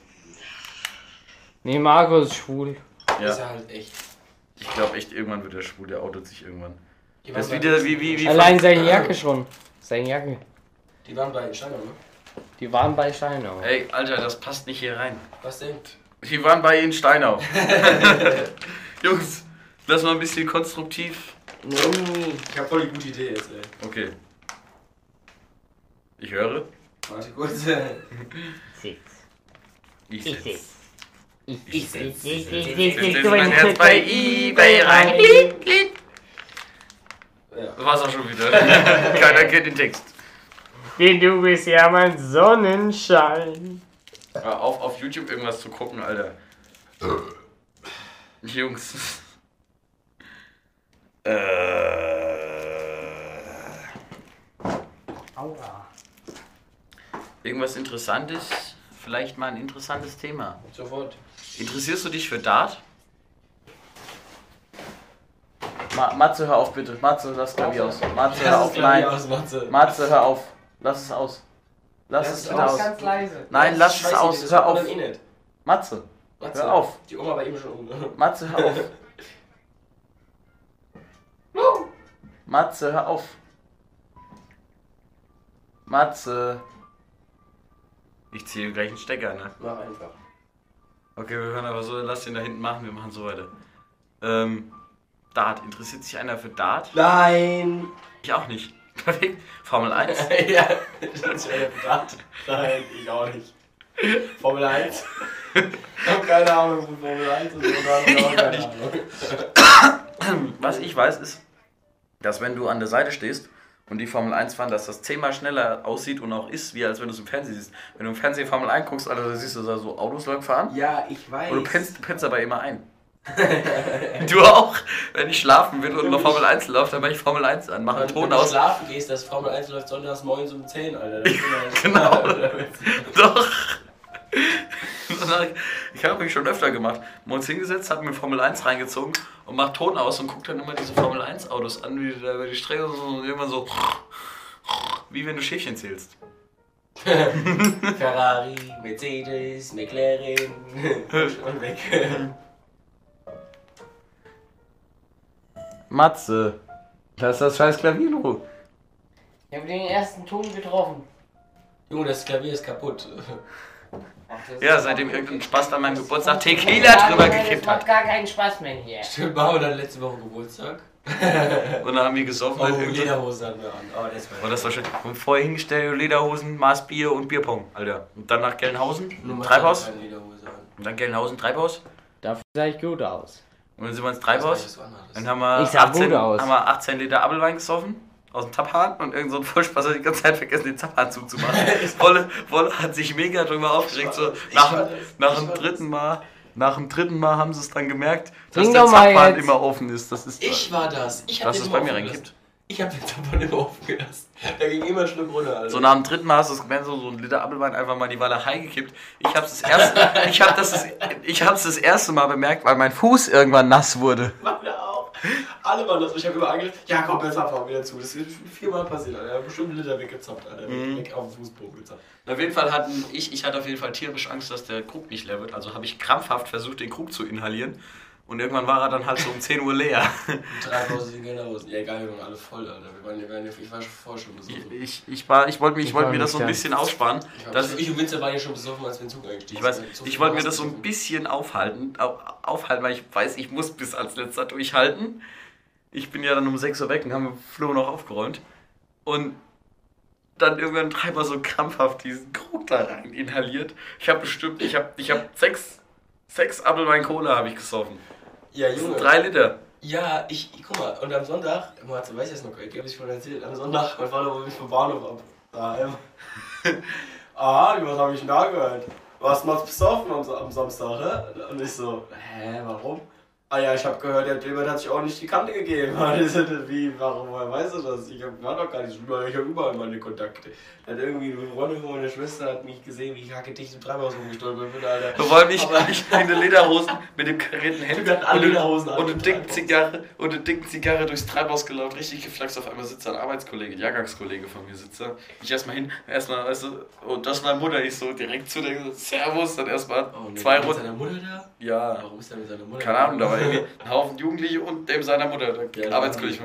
Nee, Markus ist schwul. Ist Ja, ja halt echt. ich glaube echt, irgendwann wird er schwul, der outet sich irgendwann. Die Das ist waren wieder wie, wie, wie. Allein seine Jacke schon. Seine Jacke. Die waren bei Steiner, ne? Die waren bei Steinau. Ey, Alter, das passt nicht hier rein. Was denn? Die waren bei Ihnen Steinau. (laughs) (laughs) Jungs, lass mal ein bisschen konstruktiv. Ich hab voll die gute Idee jetzt, ey. Okay. Ich höre. Warte kurz. Sitz. Ich Ich sitz. sitz. Ich Ich sitz. sitz. Ich Ich sitz. sitz. Ich Jetzt mein Herz bei eBay rein. Ja. War's auch schon wieder. Keiner kennt den Text. Denn du bist ja mein Sonnenschein. Hör auf, auf YouTube irgendwas zu gucken, Alter. Jungs. Äh. Aua. Irgendwas Interessantes? Vielleicht mal ein interessantes Thema. Sofort. Interessierst du dich für Dart? Ma Matze, hör auf bitte. Matze, lass Klavier aus. Matze, hör auf. Nein. Matze. Matze, hör auf. Lass es aus. Lass Lass es bitte aus. Ganz leise. Nein, lass es aus. das Hör auf. dann eh nicht. Matze, Matze. hör auf. Die Oma war eben schon um. Matze, hör auf. (laughs) Matze, hör auf. Matze. Ich ziehe gleich einen Stecker, ne? Mach einfach. Okay, wir hören aber so, lass den da hinten machen, wir machen so weiter. Ähm, Dart, interessiert sich einer für Dart? Nein! Ich auch nicht. (laughs) Perfekt. Formel 1. (laughs) ja, das ist ja gedacht. Nein, ich auch nicht. Formel 1. Ich hab keine Ahnung von Formel 1 und so, da (laughs) hab ich auch keine Ahnung. Was ich weiß ist, dass wenn du an der Seite stehst und die Formel 1 fahren, dass das zehnmal schneller aussieht und auch ist, wie als wenn du es im Fernsehen siehst. Wenn du im Fernsehen Formel 1 guckst, Alter, da siehst du da so Autos lang fahren. Ja, ich weiß. Und du pennst, du pennst aber immer ein. (laughs) du auch? Wenn ich schlafen will und noch Formel 1 läuft, dann mache ich Formel 1 an, mache einen Wenn Ton du aus. schlafen gehst, das Formel 1 läuft sonntags morgens um 10, Alter. (laughs) Genau. (laughs) Doch. Ich habe mich schon öfter gemacht. Uns hingesetzt, habe mir Formel 1 reingezogen und macht Ton aus und guckt dann immer diese Formel 1 Autos an, wie die da über die Strecke so und irgendwann so wie wenn du Schäfchen zählst. (laughs) Ferrari, Mercedes, McLaren und weg. Matze, lass das scheiß Klavier in Ruhe. Ich habe den ersten Ton getroffen. Junge, das Klavier ist kaputt. Ja, seitdem irgendein Spaß an meinem Geburtstag Tequila drüber gekippt Das macht hat. gar keinen Spaß mehr hier. Stimmt, machen wir dann letzte Woche Geburtstag. (laughs) Und dann haben wir gesoffen. Oh, halt irgendwie. Lederhose hatten wir an. Oh, das war Und das war schön. Und vorher hingestellt, Lederhosen, Maß Bier und Bierpong, Alter. Und dann nach Gelnhausen, Treibhaus. Und dann Gelnhausen, Treibhaus. Dafür sah ich gut aus. Und dann sind wir ins Ich Treibhaus. Dann haben wir, Ich sah 18, gut aus. haben wir 18 Liter Apfelwein gesoffen. Aus dem Taphahn und irgend so ein Vollspaß hat die ganze Zeit vergessen, den Taphahn zuzumachen. (laughs) Wolle, Wolle hat sich mega drüber aufgeregt. So, Ich nach, das. nach dem dritten Mal, nach dem dritten Mal haben sie es dann gemerkt, dass Trink der jetzt. immer offen ist. Das ist Ich war das. Ich hab du es immer bei mir gelassen. Ich hab den Tampon immer offen gelassen. Da ging immer ein Schluck runter, Alter. So nach dem dritten Mal hast du es gemerkt, so, so ein Liter Apfelwein einfach mal in die Walachei gekippt. Ich hab's das erste, (laughs) ich hab das, ich hab's das erste Mal bemerkt, weil mein Fuß irgendwann nass wurde. Meine auch. (laughs) Alle waren das. Ich habe immer angelegt. Ja, komm, jetzt einfach wieder zu. Das ist viermal passiert, Alter. Bestimmt einen Liter weggezapft, Alter. Mhm. Weg auf den Fußboden gezapft. Auf jeden Fall hatten ich, ich hatte auf jeden Fall tierisch Angst, dass der Krug nicht leer wird. Also habe ich krampfhaft versucht, den Krug zu inhalieren. Und irgendwann war er dann halt so um 10 Uhr leer. (laughs) Drei Hause, die gehen raus. Ja, egal, wir waren alle voll, Alter. Wir waren, wir waren, ich war schon vorher schon besoffen. Ich, ich, war, ich wollte mir, ich Ich wollte war mir das so ein bisschen aussparen. Ich, Dass, ich und Winzer waren ja schon besoffen, als wir in den Zug eingestiegen ich weiß, sind. Ich wollte mir das so ein bisschen aufhalten, au- aufhalten, weil ich weiß, ich muss bis als letzter durchhalten. Ich bin ja dann um 6 Uhr weg und haben Flo noch aufgeräumt. Und dann irgendwann dreimal so krampfhaft diesen Krug da rein inhaliert. Ich habe bestimmt, ich habe ich hab sechs, sechs Apfelwein Cola habe ich gesoffen. Ja, Junge. Drei Liter. Ja, ich, guck mal, und am Sonntag, Marze weiß jetzt noch, ich habe es schon erzählt, am Sonntag, mein Vater holt mich vom Bahnhof ab. Daheim. (laughs) ah, was habe ich denn da gehört? Was machst besoffen am, am Samstag, hä? Und ich so, hä, warum? Ah ja, ich habe gehört, der Dilbert hat sich auch nicht die Kante gegeben. Ich (laughs) so, Wie, warum, woher weißt du das? Ich hab, war doch gar nicht ich habe überall meine Kontakte. Hat irgendwie eine Freundin von meiner Schwester hat mich gesehen, wie ich hackedicht im Treibhaus rumgestolpert bin, Alter. Vor allem ich, Aber- ich in den Lederhosen mit dem karierten Hemd und, Lederhosen und eine dicken Zigarre und eine dicken Zigarre durchs Treibhaus gelaufen, richtig geflaxt. Auf einmal sitzt da ein Arbeitskollege, ein Jahrgangskollege von mir sitzt da. Ich erstmal hin, erstmal, weißt du, und das ist meine Mutter, ich so direkt zu der Servus, dann erstmal Oh, nee, zwei Runden. seiner Mutter da? Ja, Warum ist er mit seiner Mutter keine Ahnung, da war irgendwie (laughs) ein Haufen Jugendliche und dem seiner Mutter, der Ja, Arbeitskollege.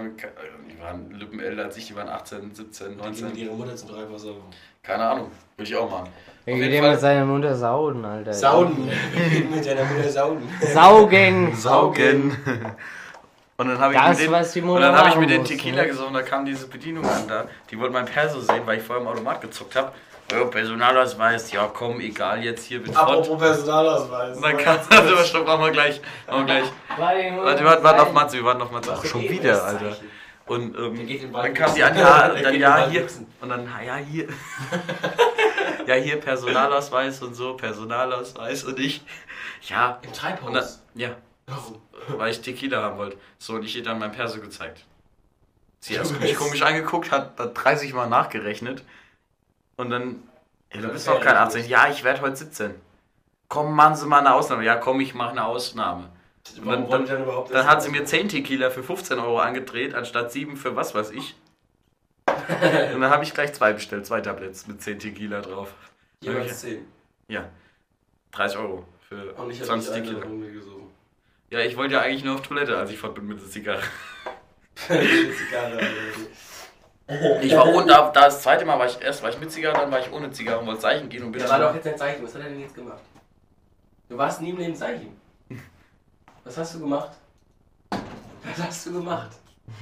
Die waren Lippen älter als ich, die waren 18, 17, Die mit 19. ihrer Mutter zum saugen. Keine Ahnung, würde ich auch machen. Ja Fall- mit seiner Mutter sauden, Alter. Sauden. (laughs) mit seiner Mutter sauden. Saugen. Saugen. Und dann habe ich, Das, mit den- was die Mutter und dann hab ich mir den Tequila ne? gesoffen, da kam diese Bedienung an da. Die wollte mein Perso sehen, weil ich vorher im Automat gezuckt habe. Ja, Personalausweis, ja komm, egal, jetzt hier mit Front. Apropos Personalausweis. Und dann kam, also stopp, machen wir gleich, machen wir gleich. Warte, wir warten, warten auf Matze, wir warten auf Matze. Ach, schon wieder, Alter. Und ähm, dann kam die an, ja, dann ja, hier. Und dann, ja, hier. ja, hier Personalausweis und so, Personalausweis und ich. Ja, Im und dann, Treibhaus. ja, Warum? weil ich Tequila haben wollte. So, und ich ihr dann mein Perso gezeigt. Sie hat mich komisch angeguckt, hat, hat 30 Mal nachgerechnet. Und dann, ja, du bist doch kein 18. Ja, ich werde heute 17. Komm, machen Sie mal eine Ausnahme. Ja, komm, ich mache eine Ausnahme. Und dann, dann, dann dann hat sie mir 10 Tequila für 15 Euro angedreht, anstatt 7 für was weiß ich. (laughs) Und dann habe ich gleich zwei bestellt, zwei Tablets mit 10 Tequila drauf. Jeweils 10. Ja, 30 Euro für Und ich habe 20 nicht eine Tequila. Ja, ich wollte ja eigentlich nur auf Toilette, als ich fort bin mit der Zigarre. (laughs) Zigarre. (laughs) Ich war ohne, da, da das zweite Mal war ich erst war ich mit Zigarre, dann war ich ohne Zigarre und wollte Zeichen gehen und bin Das dann war doch jetzt ein Zeichen. Was hat er denn jetzt gemacht? Du warst nie im Leben Zeichen. (laughs) Was hast du gemacht? Was hast du gemacht? (laughs)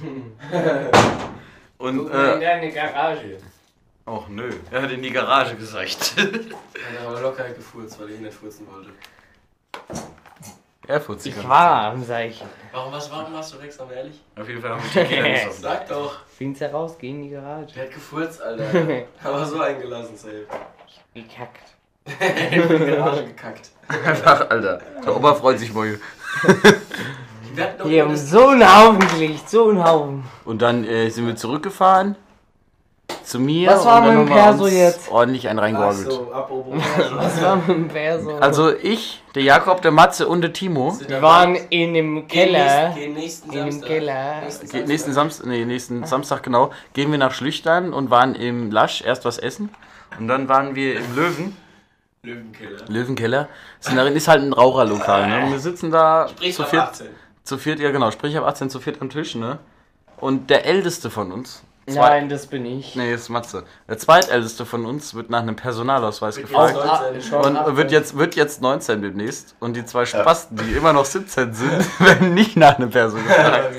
und mal in äh, deine Garage. Och nö, er hat in die Garage gesagt. Er hat aber locker gefurzt, weil ich ihn nicht furzen wollte. Er fuhrt Ich war am Zeichen. Warum, was, warum warst du extra mal ehrlich? Auf jeden Fall haben (laughs) wir Tequila gesoffen. Sag doch. Find's heraus, geh in die Garage. Der hat gefurzt, Alter. (laughs) aber so eingelassen, safe. Gekackt. (laughs) In die Garage gekackt. Einfach, Alter. Der Opa freut sich wohl. Wir doch Die haben so einen Haufen gelegt, so einen Haufen. Und dann äh, sind wir zurückgefahren zu mir Was war und dann mit dem Perso jetzt? ordentlich einen Ach reingorgelt. so, apropos. (laughs) Was war mit dem Perso? Also ich, der Jakob, der Matze und der Timo. wir waren in dem Keller. Gehen nächsten In dem Samstag. Keller. Nächsten Nächsten Samstag, nee, nächsten Samstag genau, gehen wir nach Schlüchtern und waren im Lasch erst was essen. Und dann waren wir im Löwen, Löwenkeller. Löwenkeller. Sind darin ist halt ein Raucherlokal, ne? Und wir sitzen da Sprich zu ab viert, 18. zu viert, ja genau, sprich ab 18 zu viert am Tisch, ne? Und der älteste von uns, Nein, das bin ich. nee, ist Matze, der zweitälteste von uns wird nach einem Personalausweis Wird gefragt. jetzt 19. schon Und wird jetzt, wird jetzt 19 demnächst. Und die zwei Spasten, die immer noch 17 (laughs) sind, (laughs) werden nicht nach einem Person gefragt.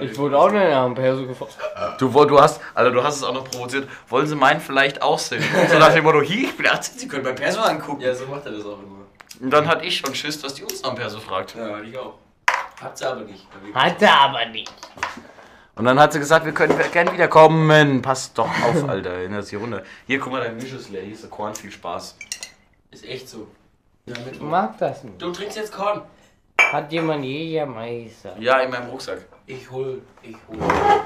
Ich wurde auch nicht nach dem Perso gefragt. Du, du hast, Alter, du hast es auch noch provoziert. Wollen Sie meinen vielleicht auch sehen? (laughs) So nach dem Motto, hier, ich bin 18, Sie können mein Perso angucken. Ja, so macht er das auch immer. Und dann hatte ich schon Schiss, dass die uns nach dem Perso fragt. Ja, ich auch. Habt ihr aber nicht. Hat er aber nicht. Und dann hat sie gesagt, wir können gerne wiederkommen. Passt doch auf, (laughs) Alter. Erinnert sich runter. Hier, guck mal, dein Misch ist leer. Hier ist der Korn, viel Spaß. Ist echt so. Ich mag das nicht. Du trinkst jetzt Korn. Hat jemand Jägermeister? Ja, in meinem Rucksack. Ich hol, ich hol.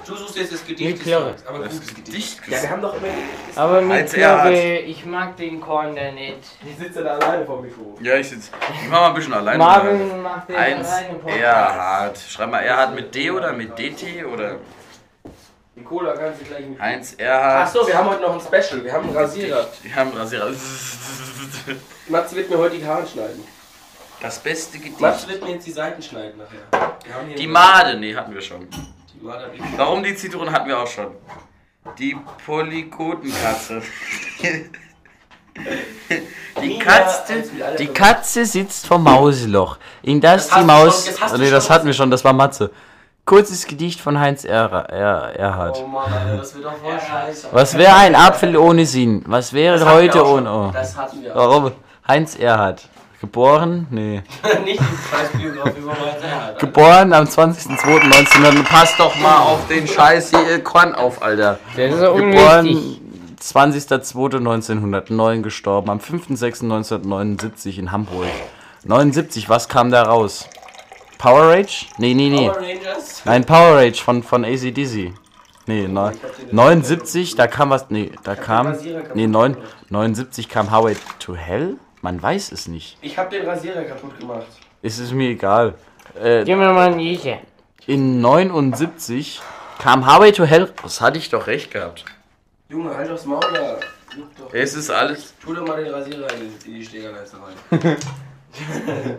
Du suchst jetzt das Gedicht. Mit Klirre. Aber gutes Gedicht. Dicht Ja, wir haben doch immer. Aber mit Als er hat- Körbe, ich mag den Korn da nicht. Ich sitze da alleine vor dem Mikro. Ja, ich sitz. Ich mach mal ein bisschen alleine. Marvin macht den Eins alleine Podcast. Erhard. Schreib mal Erhard mit D oder mit DT oder Die Cola kannst du gleich mit. Heinz Erhard. Achso, wir haben heute noch ein Special. Wir haben einen Rasierer. Wir haben einen Rasierer. (laughs) Matze wird mir heute die Haare schneiden. Das beste Gedicht. Matze wird mir jetzt die Seiten schneiden nachher. Wir haben hier Die Made, nee, hatten wir schon. Die Made hab ich. Warum die Zitrone hatten wir auch schon. Die Polykotenkatze. (laughs) Die Katze. Die Katze sitzt vom Mausloch, in das, Das die Maus. schon, das nee, das hatten wir schon, das war Matze. Kurzes Gedicht von Heinz er er Erhard. Oh Mann, Alter, das wird doch voll scheiße. Was wäre ein Apfel ohne Sinn? Was wäre heute ohne. Oh. Das hatten wir auch. Warum? Heinz Erhard. Geboren? Nee. (laughs) Nicht die Preisbiografie von Erhardt. Geboren am 20.02.1900. Pass doch mal auf den Scheiß hier Korn auf, Alter. Das ist so Geboren unwichtig. 20.02.1909, gestorben am 5.06.1979 in Hamburg. 79, was kam da raus? Power Rage? Nee, nee, nee. Power Rangers? Nein, Power Rage von, von ACDC. Nee, neun- 79, da kam was. Nee, da kam. Nee, neun, gemacht. 79 kam Highway to Hell? Man weiß es nicht. Ich hab den Rasierer kaputt gemacht. Es ist mir egal. Äh, Gib mir mal ein Jächen. in 79 kam Highway to Hell. Das hatte ich doch recht gehabt. Junge, halt aufs Maul da. Doch. Es ist alles. Tu doch mal den Rasierer in die, in die Schlägerleiste rein. (laughs)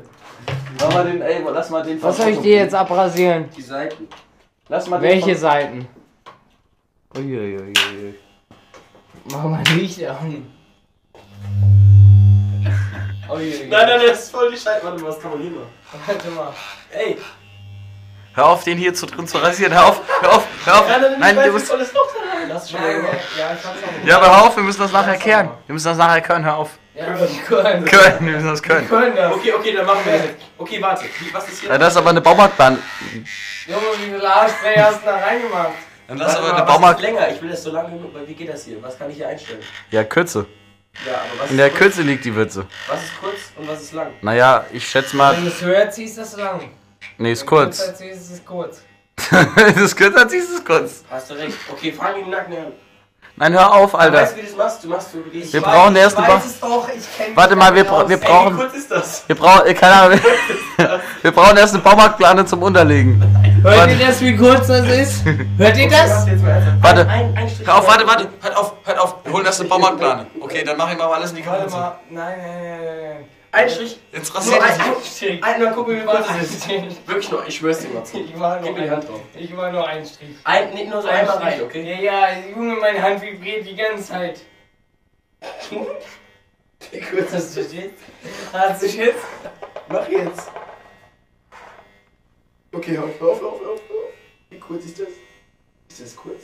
Mach mal den, ey, lass mal den Was soll ich dir jetzt abrasieren? Die Seiten. Lass mal Welche Seiten? Uiuiui. Mach mal Licht an. Uiuiui. Nein, nein, das ist voll die Scheiße. Warte mal, was kann man hier machen? Warte mal. Ey, Hör auf, den hier zu drin zu rasieren. Hör auf, hör auf, hör auf. Nein, du musst. volles Loch da rein. Hast du schon mal Nein, gemacht? ja, ich hab's auch Ja, aber hör auf, wir müssen das nachher kehren. Wir müssen das nachher können, hör auf. Ja, können. Können, wir müssen das können. können das. Okay, okay, dann machen wir das. Okay, warte. Was ist hier? Ja, das ist aber eine Baumarktbahn. Junge, wie viel Haarspray hast du da reingemacht? Dann das ist aber eine ist Baumarkt. länger. Ich will das so lange genug, weil wie geht das hier? Was kann ich hier einstellen? Ja, Kürze. Ja, aber was In der ist kurz? Kürze liegt die Würze. Was ist kurz und was ist lang? Naja, ich schätze mal. Wenn du es höher ziehst, ist es lang. Nee, ist Wenn du kurz. kürzer ziehst, ist es kurz. (laughs) ist es kurz, dann ziehst du es kurz. Hast du recht. Okay, fang ihn im Nacken an. Nein, hör auf, Weißt Alter. du, wie du das machst? Du machst so wie ich. Wir brauchen erst eine Ich weiß es doch, ich kenn Warte mal, wir, bra wir aus. Ey, wie brauchen. kurz ist das? Wir brauchen. äh, Keine Ahnung. (laughs) Wir brauchen erst eine Baumarktplane zum Unterlegen. Hört Warte. ihr das, wie kurz das ist? Hört ihr das? Warte. Ein, ein. Hör auf, warte, warte. Hört auf, hört auf. Wir holen erst eine Baumarktplane. Okay, dann mach ich mal alles in die mal. Nein, nein, nein, nein. Ein Strich. Jetzt Nur rasiert ein, es. ein Strich. Ein, dann guck mir, wie Ein es ist. (laughs) Wirklich nur, ich schwör's dir mal zu. Ich war Gib nur mir die ein, Hand drauf. ich war nur ein Strich. Ein, nicht nur so Ein einmal Strich. rein, okay? Ja, ja, Junge, meine Hand vibriert die ganze Zeit. Wie kurz Hast du jetzt? Hast du jetzt? Mach jetzt. Okay, hör auf, hör auf, hör auf, hör auf. Wie kurz ist das? Ist das kurz?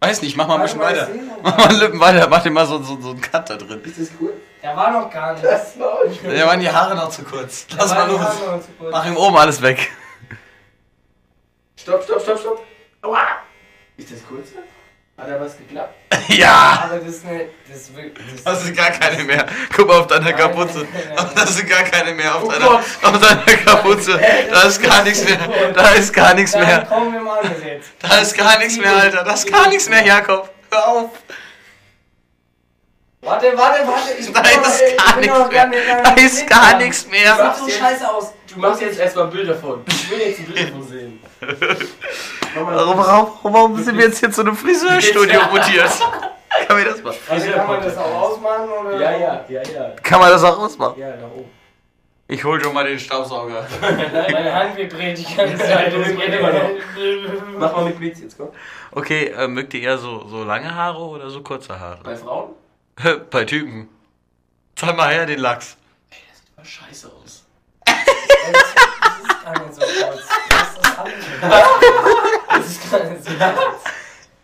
Weiß nicht, mach mal ein bisschen weiter. Mach mal Lippen weiter, mach dir mal so, so, so einen Cut da drin. Ist das kurz? Da war noch gar nichts. Das war nicht. Ja, waren die Haare noch zu kurz. Lass mal los. Mach ihm oben alles weg. Stopp, stopp, stopp, stopp. Aua! Ist das kurz? Hat da was geklappt? (laughs) Ja! Aber das ist nicht. Das. Das Das sind gar keine mehr. Guck mal auf deiner Kapuze. nein. (laughs) Das sind gar keine mehr auf Oh deiner, auf deiner Kapuze. (laughs) Da ist gar nichts mehr. Da ist gar nichts mehr. kommen wir mal jetzt. Da ist gar nichts mehr, Alter. Da ist gar nichts mehr, Jakob. Hör auf. Warte, warte, warte. Ich Da noch- ist gar nichts mehr. Da ist gar nichts Das mehr. sieht so scheiße aus. Du machst jetzt erstmal ein Bild davon. Ich will jetzt ein Bild davon sehen. Mal Warum, warum, warum sind wir jetzt hier zu einem Friseurstudio mutiert? Kann man das machen? Also kann man das auch ausmachen oder? Ja, ja, ja, ja. Kann man das auch ausmachen? Ja, nach oben. Ich hol schon mal den Staubsauger. Meine Hand vibriert die ganze Zeit. Das geht immer noch. Mach mal mit Blitz jetzt, komm. Okay, äh, mögt ihr eher so, so lange Haare oder so kurze Haare? Bei Frauen? Bei Typen. Zeig mal her den Lachs. Sieht mal scheiße aus. (laughs) Das ist gar nicht so kurz. Das ist alles. Das ist gar nicht so kurz.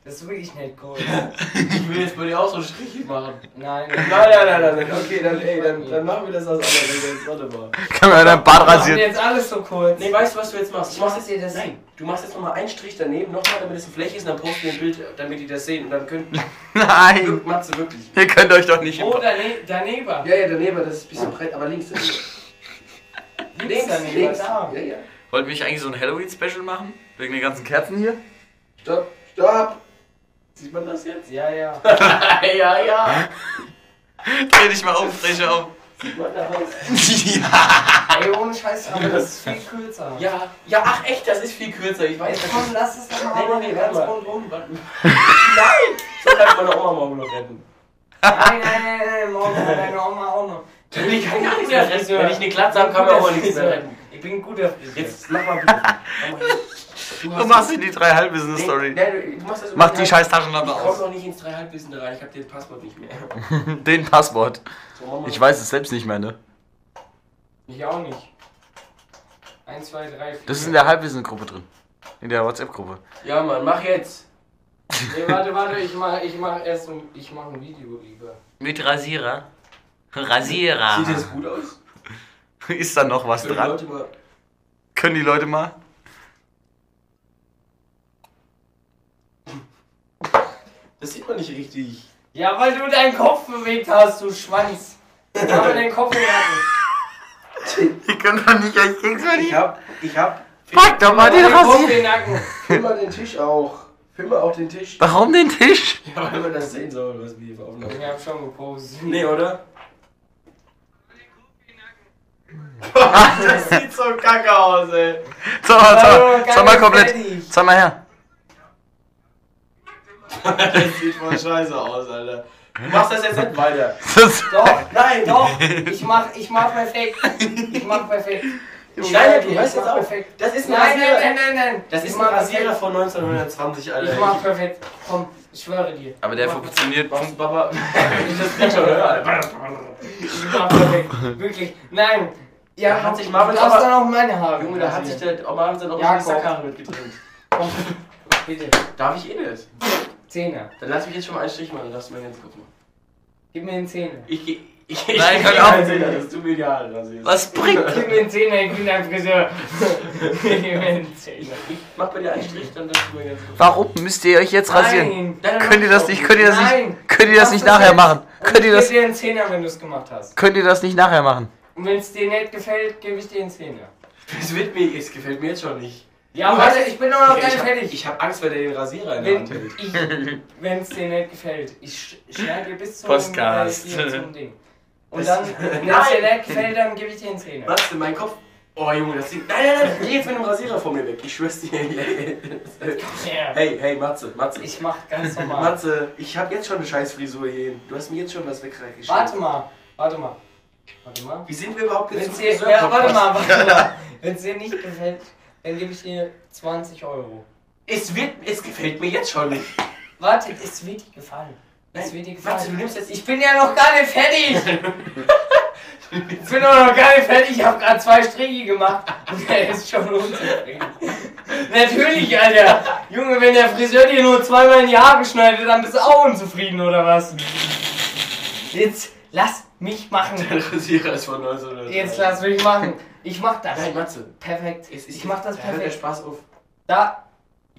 Das ist wirklich nicht gut. Ich will jetzt bei dir auch so Striche machen. Nein. Nein, nein, nein, nein, nein. Okay, dann, ey, dann, dann machen wir das aus anderer jetzt. Warte mal. Kann man dein Bart rasieren? jetzt alles so kurz. Nee, weißt du, was du jetzt machst? Du machst jetzt, das- nein, du machst jetzt nochmal einen Strich daneben, nochmal, damit es eine Fläche ist, und dann posten wir ein Bild, damit die das sehen. Und dann könnt (laughs) Nein. Matze wirklich. Ihr könnt euch doch nicht. Oh, dane daneben. Ja, ja, daneben, das ist ein bisschen breit, aber links daneben. Links daneben. Da. Ja, ja. Wollten wir nicht eigentlich so ein Halloween-Special machen? Wegen den ganzen Kerzen hier? Stopp, stopp. Sieht man das jetzt? Ja, ja. (laughs) ja, ja. Dreh dich mal um, dreh dich um. Sieht man das? ja. (laughs) Ey, ohne Scheiß, aber das ist viel kürzer. Ja, ja, ach echt, das ist viel kürzer. Ich weiß, das komm, lass es doch mal. Nein, nein, nein, ganz warte mal. rundrum. Warte. Nein! So kann meine Oma morgen noch retten. Nein, nein, nein, nein, morgen (laughs) kann deine Oma auch noch. Ich kann gar nichts mehr retten. Wenn ich eine Glatze habe, kann man auch nichts mehr retten. Ich bin ein guter Friseur. Jetzt mach mal bitte. (laughs) Du Du machst die drei Halbwissen-Story. Nee, nee, du machst das Mach die scheiß Taschenlampe Ich komm aus. noch nicht ins Dreihalbwissen da rein. Ich hab den Passwort nicht mehr. (laughs) Den Passwort. So. Ich weiß es selbst nicht mehr, ne? Ich auch nicht. 1, 2, 3, 4. Das ist in der Halbwissen-Gruppe drin. In der WhatsApp-Gruppe. Ja, Mann, mach jetzt. (laughs) Nee, warte, warte, ich mach, ich mach erst ein, ich mach ein Video lieber. Mit Rasierer. Rasierer. Sieht das gut aus? (laughs) Ist da noch was die dran? Mal. Können die Leute mal? Das sieht man nicht richtig. Ja, weil du deinen Kopf bewegt hast, du Schwanz. Ich habe den Kopf in den Nacken. Ihr könnt doch nicht euch gegenseitig. Ich hab, ich hab. Pack doch mal den Den Kopf in Rasier. den Nacken. Film mal den Tisch auch. Film mal auch den Tisch. Warum den Tisch? Ja, weil man das sehen soll, was wir hier aufnehmen. Ich hab schon gepostet. Nee, oder? (laughs) das sieht so kacke aus, ey. Mal, Hallo, sag, sag mal komplett. fertig. Sag mal her. Das sieht voll scheiße aus, Alter. Du machst das jetzt nicht weiter. (laughs) Doch, Nein, doch. Ich mach, ich mach perfekt. Ich mach perfekt. (laughs) Schwöre du ich jetzt perfekt. Das ist ein Nein, Rasierer. nein, nein, nein, nein. Das ist ein Rasierer perfekt. von 1920, Alter. Ich mach perfekt. Komm, ich schwöre dir. aber der funktioniert. Machst du Papa? Ich das Ding schon höre. Ich mach perfekt. Wirklich. Nein. Ja, Da hat sich Marvin du darfst aber- dann auch meine Haare. Junge, da hat sich der Oma dann auch Ja, die komm. Sackhaare mitgetrennt. Komm, (laughs) bitte. Darf ich eh nicht. Zehner. Dann lass mich jetzt schon mal einen Strich machen, dann darfst du meinen ganzen Kopf machen. Gib mir einen Zehner. Ich geh. Ich, Nein, ich geh auf. keinen Zehner, dass du mir die Haare rasierst. Was bringt? Gib mir einen Zehner, ich bin dein Friseur. (laughs) Gib mir einen Zehner. Ich mach bei dir einen Strich, dann darfst du meinen ganzen Kopf Warum müsst ihr euch jetzt rasieren? Nein. Nein, Könnt ihr das nicht, könnt ihr das nicht, Nein. könnt ihr das nicht nachher machen? Könnt ihr ich das, gebe dir einen Zehner, wenn du es gemacht hast. könnt ihr das nicht nachher machen? Und wenn es dir nicht gefällt, gebe ich dir einen Zehner. Es wird mir, es gefällt mir jetzt schon nicht. Ja, Du warte, hast- ich bin doch noch gar ich nicht fertig. ich hab Angst, weil der den Rasierer in der Wenn Hand hält. wenn es dir nicht gefällt, ich sch- schneide dir bis zum, Podcast. äh, zum Ding. Und Das- dann, (laughs) wenn es dir nicht gefällt, dann gebe ich dir einen Zehner. Was denn, mein Kopf? Oh Junge, das sieht. Nein, nein, nein, geh jetzt mit dem Rasierer von mir weg. Ich schwör's dir. Hey, hey, Matze, Matze. Ich mach ganz normal. Matze, ich hab jetzt schon eine scheiß Frisur hier. Du hast mir jetzt schon was weggeschickt. Warte mal, warte mal. Warte mal. Wie sind wir überhaupt jetzt Wenn's Friseur ja, warte mal, warte mal. (laughs) Wenn es dir nicht gefällt, dann gebe ich dir 20 Euro. Es wird, es gefällt mir jetzt schon nicht. Warte, es wird dir gefallen. Es wird dir warte, gefallen. du nimmst jetzt- Ich bin ja noch gar nicht fertig. (laughs) Ich bin doch noch gar nicht fertig. Ich habe gerade zwei Striche gemacht und er ist schon unzufrieden. Natürlich, Alter. Junge, wenn der Friseur dir nur zweimal in die Haare schneidet, dann bist du auch unzufrieden, oder was? Jetzt lass mich machen. Der Rasierer ist von 1900. Jetzt lass mich machen. Ich mach das. Nein, Matze. Perfekt. Es ist Ich mach das da hört der perfekt. Spaß auf. Da.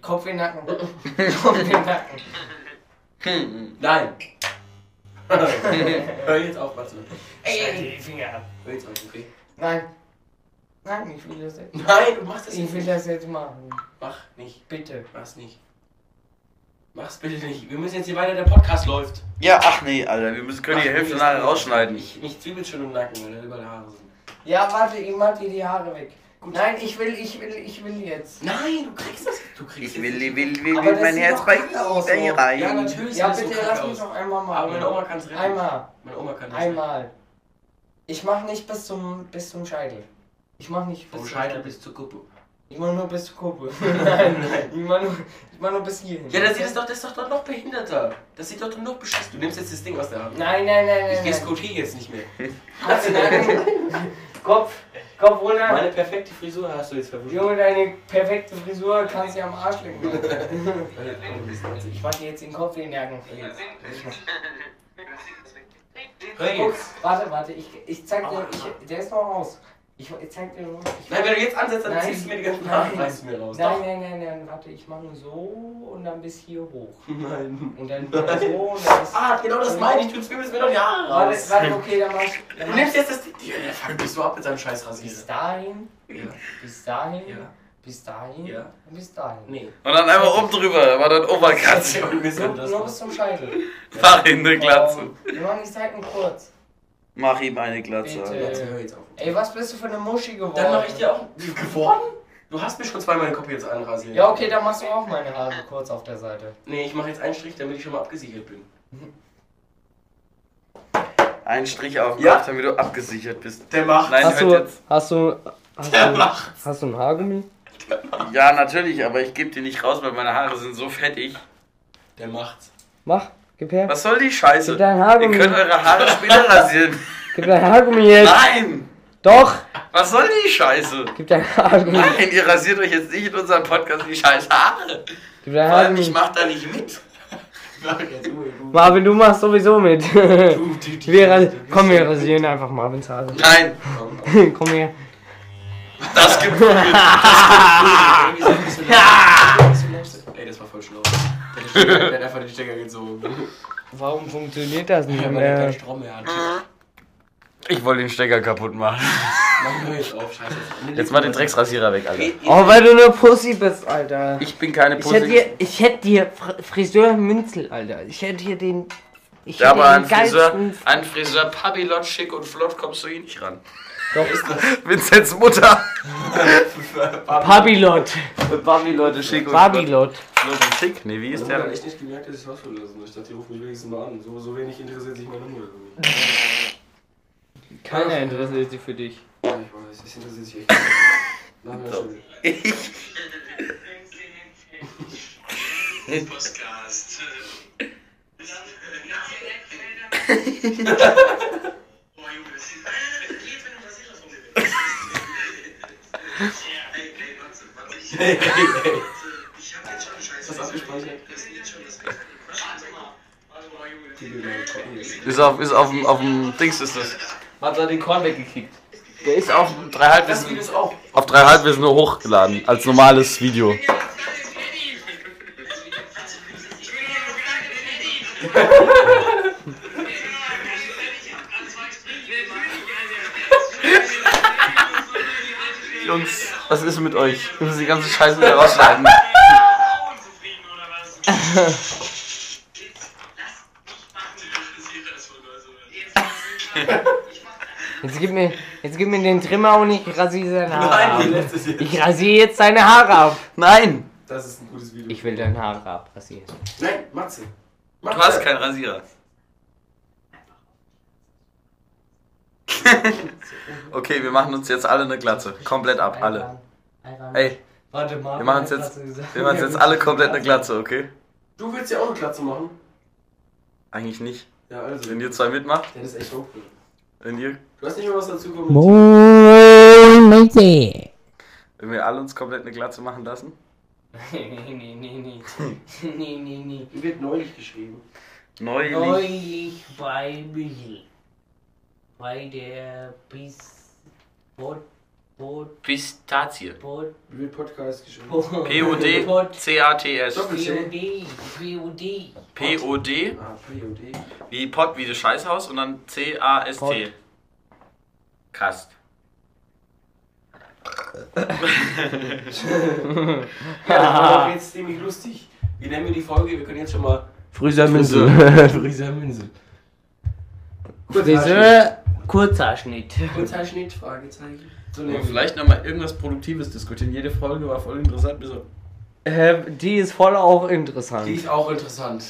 Kopf in den Nacken. (laughs) Kopf in den Nacken. Nein. (laughs) Hör jetzt auf, Matze. Ey, die Finger ab. Hör jetzt auf, okay? Nein. Nein, ich will das jetzt. Nein, du machst das Ich jetzt will nicht. das jetzt machen. Mach nicht. Bitte. Mach's nicht. Mach's bitte nicht. Wir müssen jetzt hier weiter, der Podcast läuft. Ja, ach nee, Alter, wir müssen, können die Hälfte nachher rausschneiden. Ich, mich zwiebelt schon im Nacken, weil da überall Haare sind. Ja, warte, ich mach dir die Haare weg. Nein, ich will, ich will, ich will jetzt. Nein, du kriegst das. Du kriegst Ich will, das. will, will, will, Aber will das mein sieht Herz doch bei kacke aus, eBay so. rein. Ja, natürlich. Ja, sieht das bitte so lass mich aus. noch einmal Aber meine machen. Oma kann's retten. Einmal. Meine Oma kann das retten. Einmal. Ich mach nicht bis zum, bis zum Scheitel. Ich mach nicht bis Vom zum Scheitel bis zur Kuppe. Ich mach nur bis zur Kuppe. (laughs) nein, nein. Ich mach nur, ich mach nur bis hierhin. Ja, das, sieht das, doch, das ist doch dann noch behinderter. Das sieht doch dann noch beschissen. Du nimmst jetzt das Ding aus der Hand. Nein, nein, nein, Ich nein. nein. diskutiere jetzt nicht mehr. (laughs) (laughs) Kopf, nein. Kopf, Kopf runter. Meine perfekte Frisur hast du jetzt verwünscht. Junge, deine perfekte Frisur kannst du am Arsch lecken. (laughs) Ich mach dir jetzt den Kopf in den Nacken. Hör Guck, jetzt. warte, warte, ich, ich zeig dir, ich, der ist noch raus. Ich, ich zeig dir nur. Ich, Nein, wenn du jetzt ansetzt, dann Nein. ziehst du mir die ganzen Nein. Reißt du mir raus. nein, nein, nein, nein, warte, ich mach nur so und dann bis hier hoch. Nein. Und dann so und dann bis. Ah, genau das meine ich. Du zwiebelst mir doch die Haare Warte, raus. warte, okay, dann mach ich. Dann Du nimmst jetzt das Ding. Der fängt mich so ab mit seinem scheiß bis Rasierer. dahin, Ja. bis dahin, Ja. bis dahin Ja. und bis dahin. Nee. Und dann einfach oben drüber, war dann Overcut. (laughs) Und wir sind Nur, das. nur bis zum Scheitel. Mach ihm eine Glatze. Wir machen die Seiten kurz. Mach ihm eine Glatze. Bitte. Alter. Jetzt hör jetzt auf. Ey, was bist du für eine Muschi geworden? Dann mache ich dir auch. (laughs) Geworden? Du hast mir schon zweimal den Kopf jetzt anrasiert. Ja, okay, dann machst du auch meine Haare kurz auf der Seite. Nee, ich mache jetzt einen Strich, damit ich schon mal abgesichert bin. Ein Strich auf den Ja. Kopf, damit du abgesichert bist. Der macht. Nein, Hast du, jetzt. hast du, hast Der du, macht. hast du ein Haargummi? Ja, natürlich, aber ich gebe die nicht raus, weil meine Haare sind so fettig. Der macht's. Mach, gib her. Was soll die Scheiße? Gib dein Ihr Haargummi. könnt eure Haare später rasieren. Gib dein Haargummi jetzt. Nein! Doch, Was soll die Scheiße? gib dein Haargummi. Nein, ihr rasiert euch jetzt nicht in unserem Podcast die scheiß Haare. Gib dein Vor allem, ich Haargummi. mach da nicht mit. Marvin, du machst sowieso mit. Du, du, du, wir, komm, wir rasieren einfach Marvins Haare. Nein, Komm, (laughs) komm her. das gibt (laughs) Ey, das war voll schlau. Der Stecker, der hat einfach den Stecker gezogen. Warum funktioniert das nicht Ja, weil mehr? Strom mehr hat. Ich wollte den Stecker kaputt machen. Mach mir jetzt auf, scheiße. Jetzt mal den Drecksrasierer weg, Alter. Oh, weil du eine Pussy bist, Alter. Ich bin keine Ich hätte Pussy. dir, ich hätte dir Fr- Friseur Münzel, Alter. Ich hätte hier den. Ich Ja, hätte aber ein den Friseur, ein Friseur Papillon schick und flott kommst du eh nicht ran. Doch. Vinzenz Mutter. Pabilot. Babylon schick und Babilot. flott und schick. Nee, wie Ich ist habe der? echt nicht gemerkt, dass ich was verlassen Ich dachte, die rufen mich wenigstens mal an. So, so wenig interessiert sich meine Mutter für mich. Keiner interessiert sich für dich. Ja, ich weiß, es interessiert sich echt. Mach mir schon. Podcast. Hey, hey, hey. Ich hab jetzt schon Scheiße. Was abgespeichert? Das ist jetzt schon das. Ist auf, ist auf dem, auf dem Dings ist das. Hat er den Korn weggekickt. Der ist auf drei Halbwissen, auf drei Halbwissen nur hochgeladen, als normales Video. (laughs) Jungs, was ist mit euch? Wir müssen die ganze Scheiße wieder rausschneiden. Unzufrieden oder was? Lass mich machen, ich interessiere das voll doll so. Jetzt gib mir, jetzt gib mir den Trimmer und ich rasiere seine Haare Nein, ab. hier. Ich rasiere jetzt deine Haare ab. Nein! Das ist ein gutes Video. Ich will deine Haare abrasieren. Nein, Matze. Du hast keinen Rasierer. (laughs) okay, wir machen uns jetzt alle eine Glatze. Komplett ab, alle. Ey, Warte mal. wir machen uns jetzt, wir machen uns jetzt alle komplett eine Glatze, okay? Du willst ja auch eine Klatze machen? Eigentlich nicht. Ja, also. Wenn ihr zwei mitmacht, Der ist echt hoch. wenn ihr, Du hast nicht mal was dazu kommentiert. Moin, Leute. wenn wir alle uns komplett eine Glatze machen lassen. Nee, nee, nee, nee. Nee, nee, nee. Die wird neulich geschrieben. Neulich. Neulich bei Michel. Bei der Bis... Pod... Pod... Pistazie. Pod... Wie wird Podcast geschrieben? P-O-D, (laughs) Pod... POD. POD. P-O-D, Ah, POD. wie Pot, wie das Scheißhaus und dann C-A-S-T. Kast. (laughs) Ja, das war doch jetzt ziemlich lustig. Wie nennen wir die Folge? Wir können jetzt schon mal. Friseurmünsel. Friseurmünsel. Friseur... Kurzhaarschnitt. Kurzhaarschnitt? Fragezeichen. So wir Vielleicht nochmal irgendwas Produktives diskutieren. Jede Folge war voll interessant. Bis auf Äh, die ist voll auch interessant. Die ist auch interessant.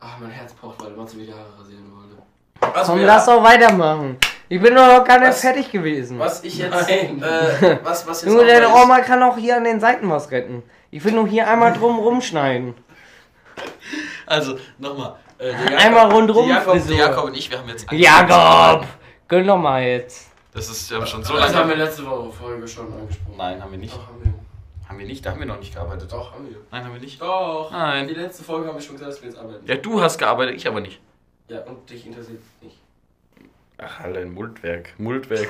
Ach, mein Herz pocht, weil Matze wieder Haare rasieren wollte. was, Komm, wir- lass doch weitermachen. Ich bin doch noch gar nicht Was- fertig gewesen. was ich jetzt. Nein. Äh, was, was jetzt Junge, auch deine Oma kann auch hier an den Seiten was retten. Ich will nur hier einmal drum rumschneiden. Also, nochmal. Äh, Jakob- Einmal rundrum Jakob. Jakob und ich, wir haben jetzt. Jakob! Gönn doch mal jetzt. Das ist ja schon so Das haben wir lange. letzte Woche Folge schon angesprochen. Nein, haben wir nicht. Doch, haben wir. Haben wir nicht, da haben wir noch nicht gearbeitet. Doch, haben wir. Nein, haben wir nicht. Doch. Nein. Die letzte Folge haben wir schon gesagt, dass wir jetzt arbeiten. Ja, du hast gearbeitet, ich aber nicht. Ja, und dich interessiert nicht. Ach, Alter, ein Multwerk. Multwerk.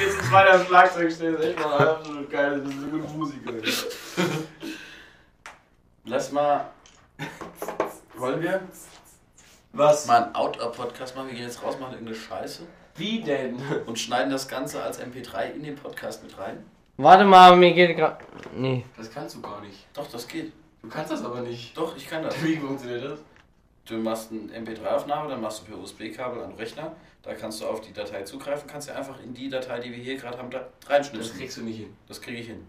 Jetzt ein zweiter Schlagzeug steht, ist echt mal absolut geil. Das ist eine gute Musik. Lass mal. Wollen wir Was? mal einen Outdoor-Podcast machen? Wir gehen jetzt raus, machen irgendeine Scheiße Wie denn? (laughs) und schneiden das Ganze als MP3 in den Podcast mit rein. Warte mal, mir geht gerade. Nee. Das kannst du gar nicht. Doch, das geht. Du kannst das aber nicht. Doch, ich kann das. (laughs) Wie funktioniert das? Du machst eine MP3-Aufnahme, dann machst du per USB-Kabel an den Rechner. Da kannst du auf die Datei zugreifen, kannst ja einfach in die Datei, die wir hier gerade haben, da Das reinschnipsen. kriegst du nicht hin. Das kriege ich hin.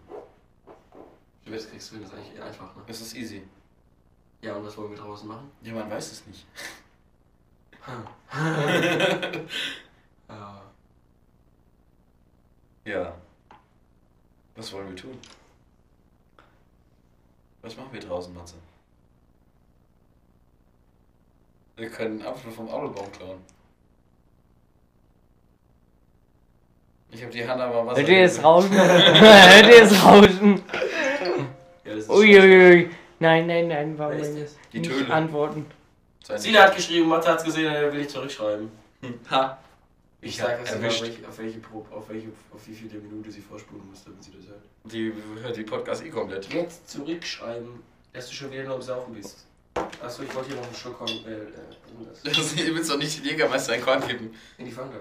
Das kriegst du hin, das ist eigentlich einfach, ne? Das ist easy. Ja, und was wollen wir draußen machen? Ja, man weiß es nicht. (laughs) Ja. Ja. Was wollen wir tun? Was machen wir draußen, Matze? Wir können einen Apfel vom Autobaum klauen. Ich habe die Hand aber was. Hört ihr es rauschen? (laughs) Hört ihr es rauschen? Ja, das ist Uiuiui. Nein, nein, nein, warum? Die nicht Töle. antworten? Sina hat geschrieben, Mathe hat's gesehen, er will ich zurückschreiben. Ha. Ich, Ich sag nicht, erwischt. auf welche, auf, welche, Pro- auf, welche, auf wie viele Minute sie vorspulen muss, damit sie das hört. Die hört die Podcast eh komplett. Jetzt zurückschreiben, dass du schon wieder nur am Saufen bist. Achso, ich wollte hier noch einen Schluck Korn, äh, äh, das. (laughs) Du willst doch nicht den Jägermeister ein Korn kippen. In die Fanta.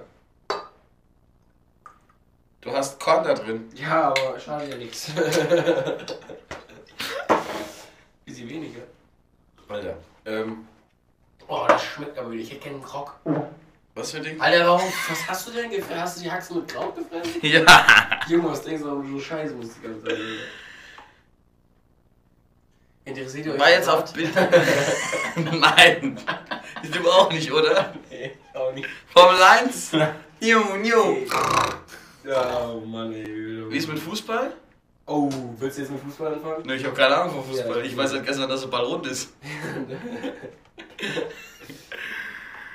Du hast Korn da drin. Ja, aber schade ja nichts. (laughs) Bisschen weniger. Alter. Ähm, Oh, das schmeckt aber wieder. Ich hätte keinen Krog. was für Ding? Alter, warum? Was hast du denn gefressen? Hast du die Haxen mit Kraut gefressen? (laughs) Ja. Junge, was denkst du, warum du so scheiße musst die ganze Zeit? Interessiert ihr euch War jetzt auf? Bild. (laughs) Nein. Du auch nicht, oder? Nee, auch nicht. Formel 1. Niu, niu. Ja, oh Mann, ey. Wie ist mit Fußball? Oh, willst du jetzt mit Fußball anfangen? Ne, ich habe keine Ahnung von Fußball. Ja, ich weiß seit gestern, dass der Ball rund ist. (laughs)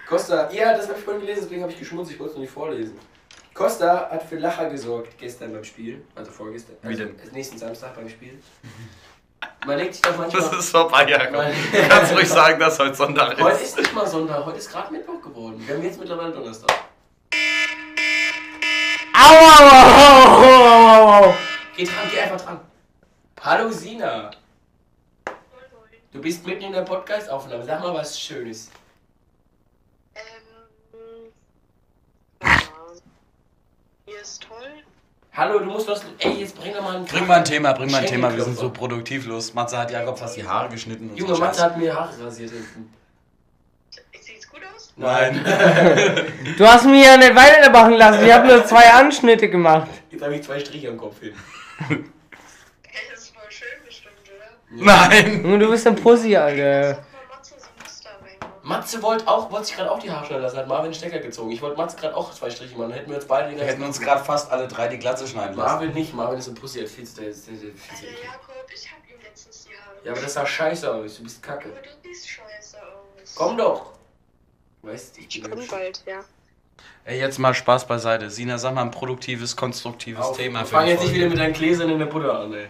Costa, ja, das habe ich vorhin gelesen, deswegen habe ich geschmunzt, ich wollte es noch nicht vorlesen. Costa hat für Lacher gesorgt gestern beim Spiel, also vorgestern. Wie Also denn? Nächsten Samstag beim Spiel. Man legt sich doch manchmal. Das ist vorbei, Jakob. Nein. Du kannst ruhig sagen, dass heute Sonntag Heute ist. ist nicht mal Sonntag, heute ist gerade Mittwoch geworden. Wir haben jetzt mittlerweile Donnerstag. Au, au, au, au, au, au. Geh dran, geh einfach dran. Hallo Sina. Du bist mitten in der Podcast-Aufnahme. Sag mal was Schönes. Ähm. Ja. Hier ist toll. Hallo, du musst was. Ey, jetzt bring doch mal einen. Bring mal ein Thema, bring mal ein Thema. Wir sind so produktiv los. Matze hat Jakob fast die Haare geschnitten und Junge, so Matze hat mir Haare rasiert hinten. Sieht's gut aus? Nein. (laughs) Du hast mich ja nicht weitermachen lassen. Ich habe nur zwei Anschnitte gemacht. Jetzt habe ich zwei Striche am Kopf hin. (laughs) Hey, das ist voll schön bestimmt, Nein. Junge, du bist ein Pussy, Alter. Matze so ein Muster reinmachen. Matze wollte auch, wollte sich gerade auch die Haare schneiden lassen, hat Marvin den Stecker gezogen. Ich wollte Matze gerade auch zwei Striche machen, dann hätten wir uns beide den Wir hätten uns gerade fast alle drei die Glatze schneiden lassen. Marvin nicht, Marvin ist ein Pussy, der ist viel zu. Der ist, der zu Alter, Jakob, ich hab ihm letztens die Haare. ja, aber das sah scheiße aus, du bist kacke. Aber du siehst scheiße aus. Komm doch! Weißt du, ich bin komm bald, ja. Ey, jetzt mal Spaß beiseite. Sina, sag mal ein produktives, konstruktives Auf, Thema für Fang die jetzt nicht wieder mit deinen Gläsern in der Butter an, ey.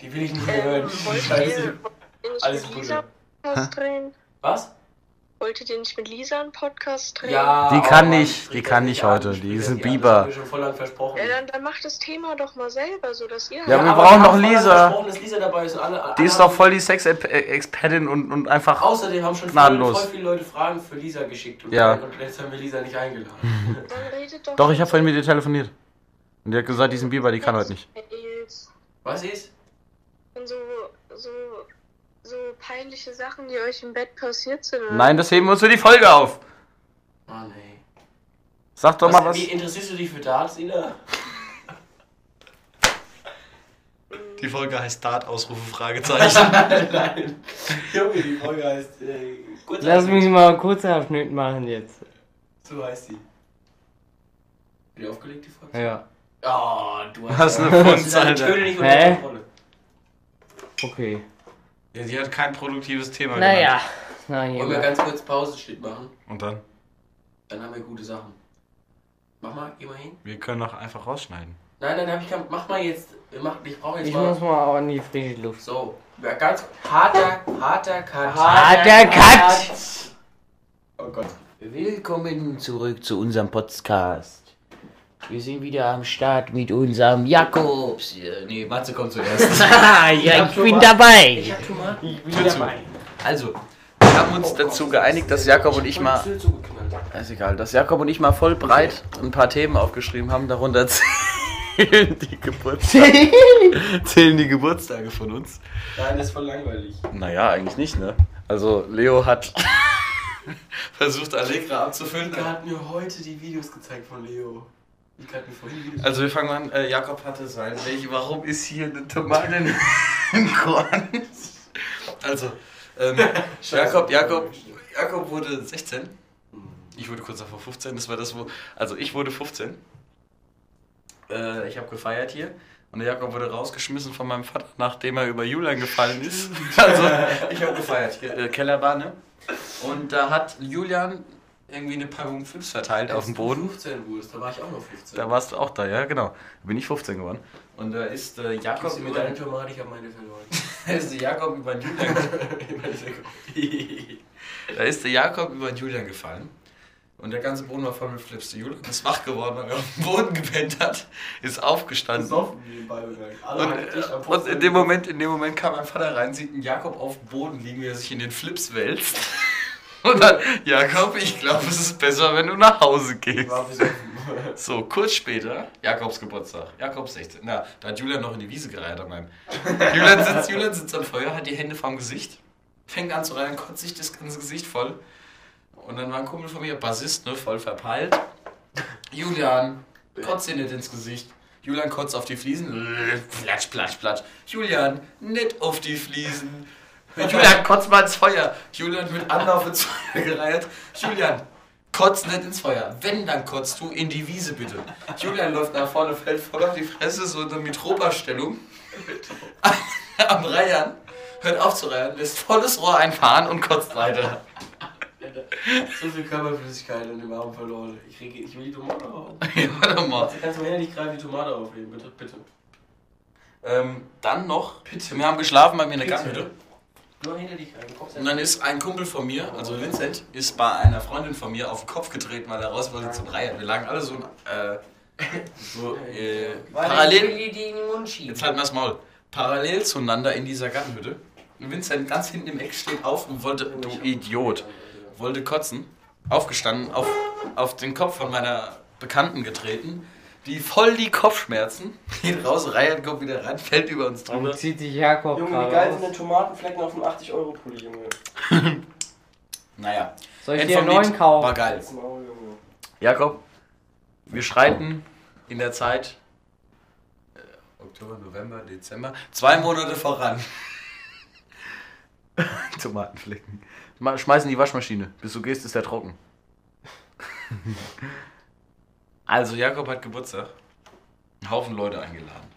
Die will ich nicht mehr hören. Ähm, wollt Scheiße. ihr, nicht Alles mit. Lisa einen Podcast drehen? Was? Wolltet ihr nicht mit Lisa einen Podcast drehen? Ja. Die kann oh Mann, nicht, die kann nicht heute, die ist ein Biber. Das hab ich schon voll lang versprochen. Ja, dann, dann macht das Thema doch mal selber, so dass ihr. Ja, wir brauchen wir doch voll lang Lisa. Lisa dabei ist alle, Die ist doch voll die Sex-Expertin und, und einfach. Außerdem haben schon voll, voll viele Leute Fragen für Lisa geschickt. Und, Ja. und jetzt haben wir Lisa nicht eingeladen. (laughs) Dann redet doch. Doch, ich habe vorhin mit ihr telefoniert. Und die hat gesagt, die ist ein Biber, die kann heute nicht. Was ist? So, so, peinliche Sachen, die euch im Bett passiert sind. oder? Nein, das heben wir uns für die Folge auf. Mann, ey. Sag doch mal was. Wie interessierst du dich für Darts, Ina? Die Folge heißt Dart, Ausrufe, Fragezeichen. (laughs) Nein. Junge, die Folge heißt. Äh, kurz Lass mich mal einen kurzen Abschnitt machen jetzt. So heißt sie. Wieder aufgelegt, die Folge? Ja. Oh, du hast. Was eine Funz, Alter. Töne nicht unter Hä? Kontrolle. Okay. Ja, die hat kein produktives Thema Naja. Na, Wollen wir ganz kurz Pausenschnitt machen? Und dann? Dann haben wir gute Sachen. Mach mal, geh mal hin. Wir können doch einfach rausschneiden. Nein, nein, hab ich kein. Mach mal jetzt. Machen, ich brauche jetzt Ich mal. muss mal auch in die frische Luft. So, ja, ganz harter, harter Cut. Harter Cut! Oh Gott. Willkommen zurück zu unserem Podcast. Wir sind wieder am Start mit unserem Jakobs. Nee, Matze kommt zuerst. (laughs) Ja, ich bin dabei. Ich hab Tomaten. Ich bin dabei. Also, wir haben uns dazu geeinigt, dass Jakob und ich mal. Ist egal, dass Jakob und ich mal voll breit ein paar Themen aufgeschrieben haben. Darunter (laughs) zählen die Geburtstage, (laughs) zählen die Geburtstage von uns. Nein, das ist voll langweilig. Naja, eigentlich nicht, ne? Also, Leo hat versucht, Allegra abzufüllen. Mika hat mir heute die Videos gezeigt von Leo. Also, wir fangen an. Äh, Jakob hatte sein. Welche, warum ist hier eine Tomate (laughs) im Korn? Also, ähm, (laughs) Jakob, Jakob, Jakob wurde 16. Ich wurde kurz davor 15. Das war das, wo. Also, ich wurde 15. Äh, ich habe gefeiert hier. Und der Jakob wurde rausgeschmissen von meinem Vater, nachdem er über Julian gefallen ist. (laughs) Also, ich habe gefeiert. Hier, äh, Kellerbar, ne? Und da hat Julian irgendwie eine Packung Flips verteilt auf dem Boden. 15 wurdest, da war ich auch noch 15. Da warst du auch da, ja, genau. Da bin ich 15 geworden. Und da ist äh, Jakob über, deine Tomate, ich habe meine verloren. (laughs) da ist der Jakob über den Julian (laughs) Da ist der Jakob über den Julian gefallen. Und der ganze Boden war voll mit Flips. Der Julian ist wach geworden, weil er auf dem Boden gepennt hat, ist aufgestanden. Besoffen. Alle Und, am und in dem Moment, in dem Moment kam mein Vater rein, sieht einen Jakob auf dem Boden liegen, wie er sich in den Flips wälzt. Und dann, Jakob, ich glaube, es ist besser, wenn du nach Hause gehst. So, kurz später, Jakobs Geburtstag. Jakob 16. Na, da hat Julian noch in die Wiese gereiht an meinem. Julian sitzt, Julian sitzt am Feuer, hat die Hände vorm Gesicht, fängt an zu reihen, kotzt sich das ganze Gesicht voll. Und dann war ein Kumpel von mir, Bassist, ne, voll verpeilt. Julian, kotzt dir nicht ins Gesicht. Julian kotzt auf die Fliesen. Platsch, platsch, platsch. Julian, nicht auf die Fliesen. Julian, kotzt mal ins Feuer. Julian mit Anlauf ins Feuer gereiht. Julian, kotz nicht ins Feuer. Wenn, dann kotzt du in die Wiese bitte. Julian läuft nach vorne, fällt voll auf die Fresse, so in der Mitropa-Stellung. (laughs) Am Reiern. Hört auf zu reiern, lässt volles Rohr einfahren und kotzt weiter. So viel Körperflüssigkeit in dem Arm verloren. Ich, kriege, ich will die Tomate haben. (laughs) Ja, warte mal. Kannst du mir nicht gerade die Tomate aufheben, bitte? Bitte. Ähm, dann noch, wir haben geschlafen bei mir in der Bitte. Nur hinter dich rein. Und dann ist ein Kumpel von mir, also Vincent, ist bei einer Freundin von mir auf den Kopf getreten, weil er raus wollte zum Reihen. Wir lagen alle so, äh, so (laughs) äh, parallel. Jetzt wir das Maul. Parallel zueinander in dieser Gartenhütte. Und Vincent ganz hinten im Eck steht auf und wollte, du Idiot, wollte kotzen. Aufgestanden, auf, auf den Kopf von meiner Bekannten getreten. Die voll die Kopfschmerzen. Geht raus, reiert, kommt wieder rein, fällt über uns drüber. Und zieht sich Jakob Junge, wie geil sind denn Tomatenflecken auf dem 80-Euro-Pulli, Junge? (clears throat) Naja. Soll ich End dir einen neuen Lied. kaufen? War geil. Jakob, wir schreiten in der Zeit äh, Oktober, November, Dezember, zwei Monate voran. (laughs) Tomatenflecken. Ma- Schmeiß in die Waschmaschine. Bis du gehst, ist der trocken. Also, Jakob hat Geburtstag. Ein Haufen Leute eingeladen.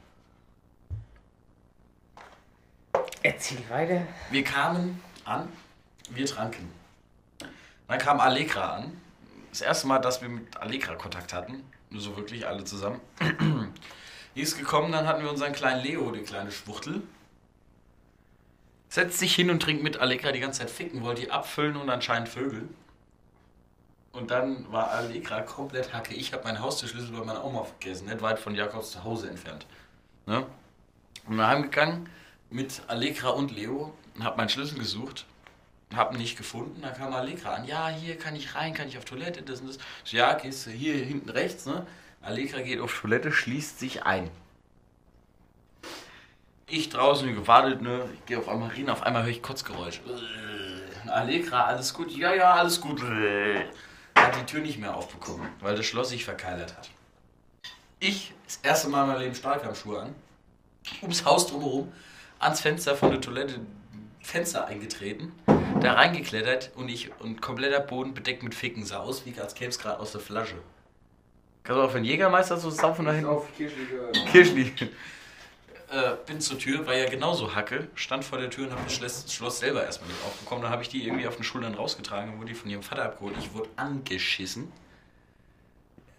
Erzähl weiter. Wir kamen an, wir tranken. Dann kam Allegra an. Das erste Mal, dass wir mit Allegra Kontakt hatten. Nur so wirklich alle zusammen. (clears throat) Die ist gekommen, dann hatten wir unseren kleinen Leo, die kleine Schwuchtel. Setzt sich hin und trinkt mit Allegra die ganze Zeit ficken, wollte die abfüllen und anscheinend Vögel. Und dann war Allegra komplett hacke. Ich habe meinen Haustürschlüssel bei meiner Oma vergessen, nicht weit von Jakobs Zuhause entfernt. Ne? Und wir heimgegangen mit Allegra und Leo und habe meinen Schlüssel gesucht, habe ihn nicht gefunden. Dann kam Allegra an. Ja, hier kann ich rein, kann ich auf Toilette, das und das. So, ja, gehst du hier hinten rechts, ne? Allegra geht auf Toilette, schließt sich ein. Ich draußen gewartet, ne? Ich gehe auf einmal rein, auf einmal höre ich Kotzgeräusch. Allegra, alles gut? Ja, ja, alles gut. Hat die Tür nicht mehr aufbekommen, weil das Schloss sich verkeilert hat. Ich, das erste Mal in meinem Leben Stahlkammschuhe an, ums Haus drumherum, ans Fenster von der Toilette, Fenster eingetreten, da reingeklettert und ich und kompletter Boden bedeckt mit Ficken sah aus, wie als käme es gerade aus der Flasche. Kannst du auch für einen Jägermeister so saufen da hinten? Auf Kirschliga. Kirschli. Äh, bin zur Tür, war ja genauso Hacke, stand vor der Tür und habe das Schloss, Schloss selber erstmal nicht aufbekommen. Dann habe ich die irgendwie auf den Schultern rausgetragen und wurde die von ihrem Vater abgeholt. Ich wurde angeschissen.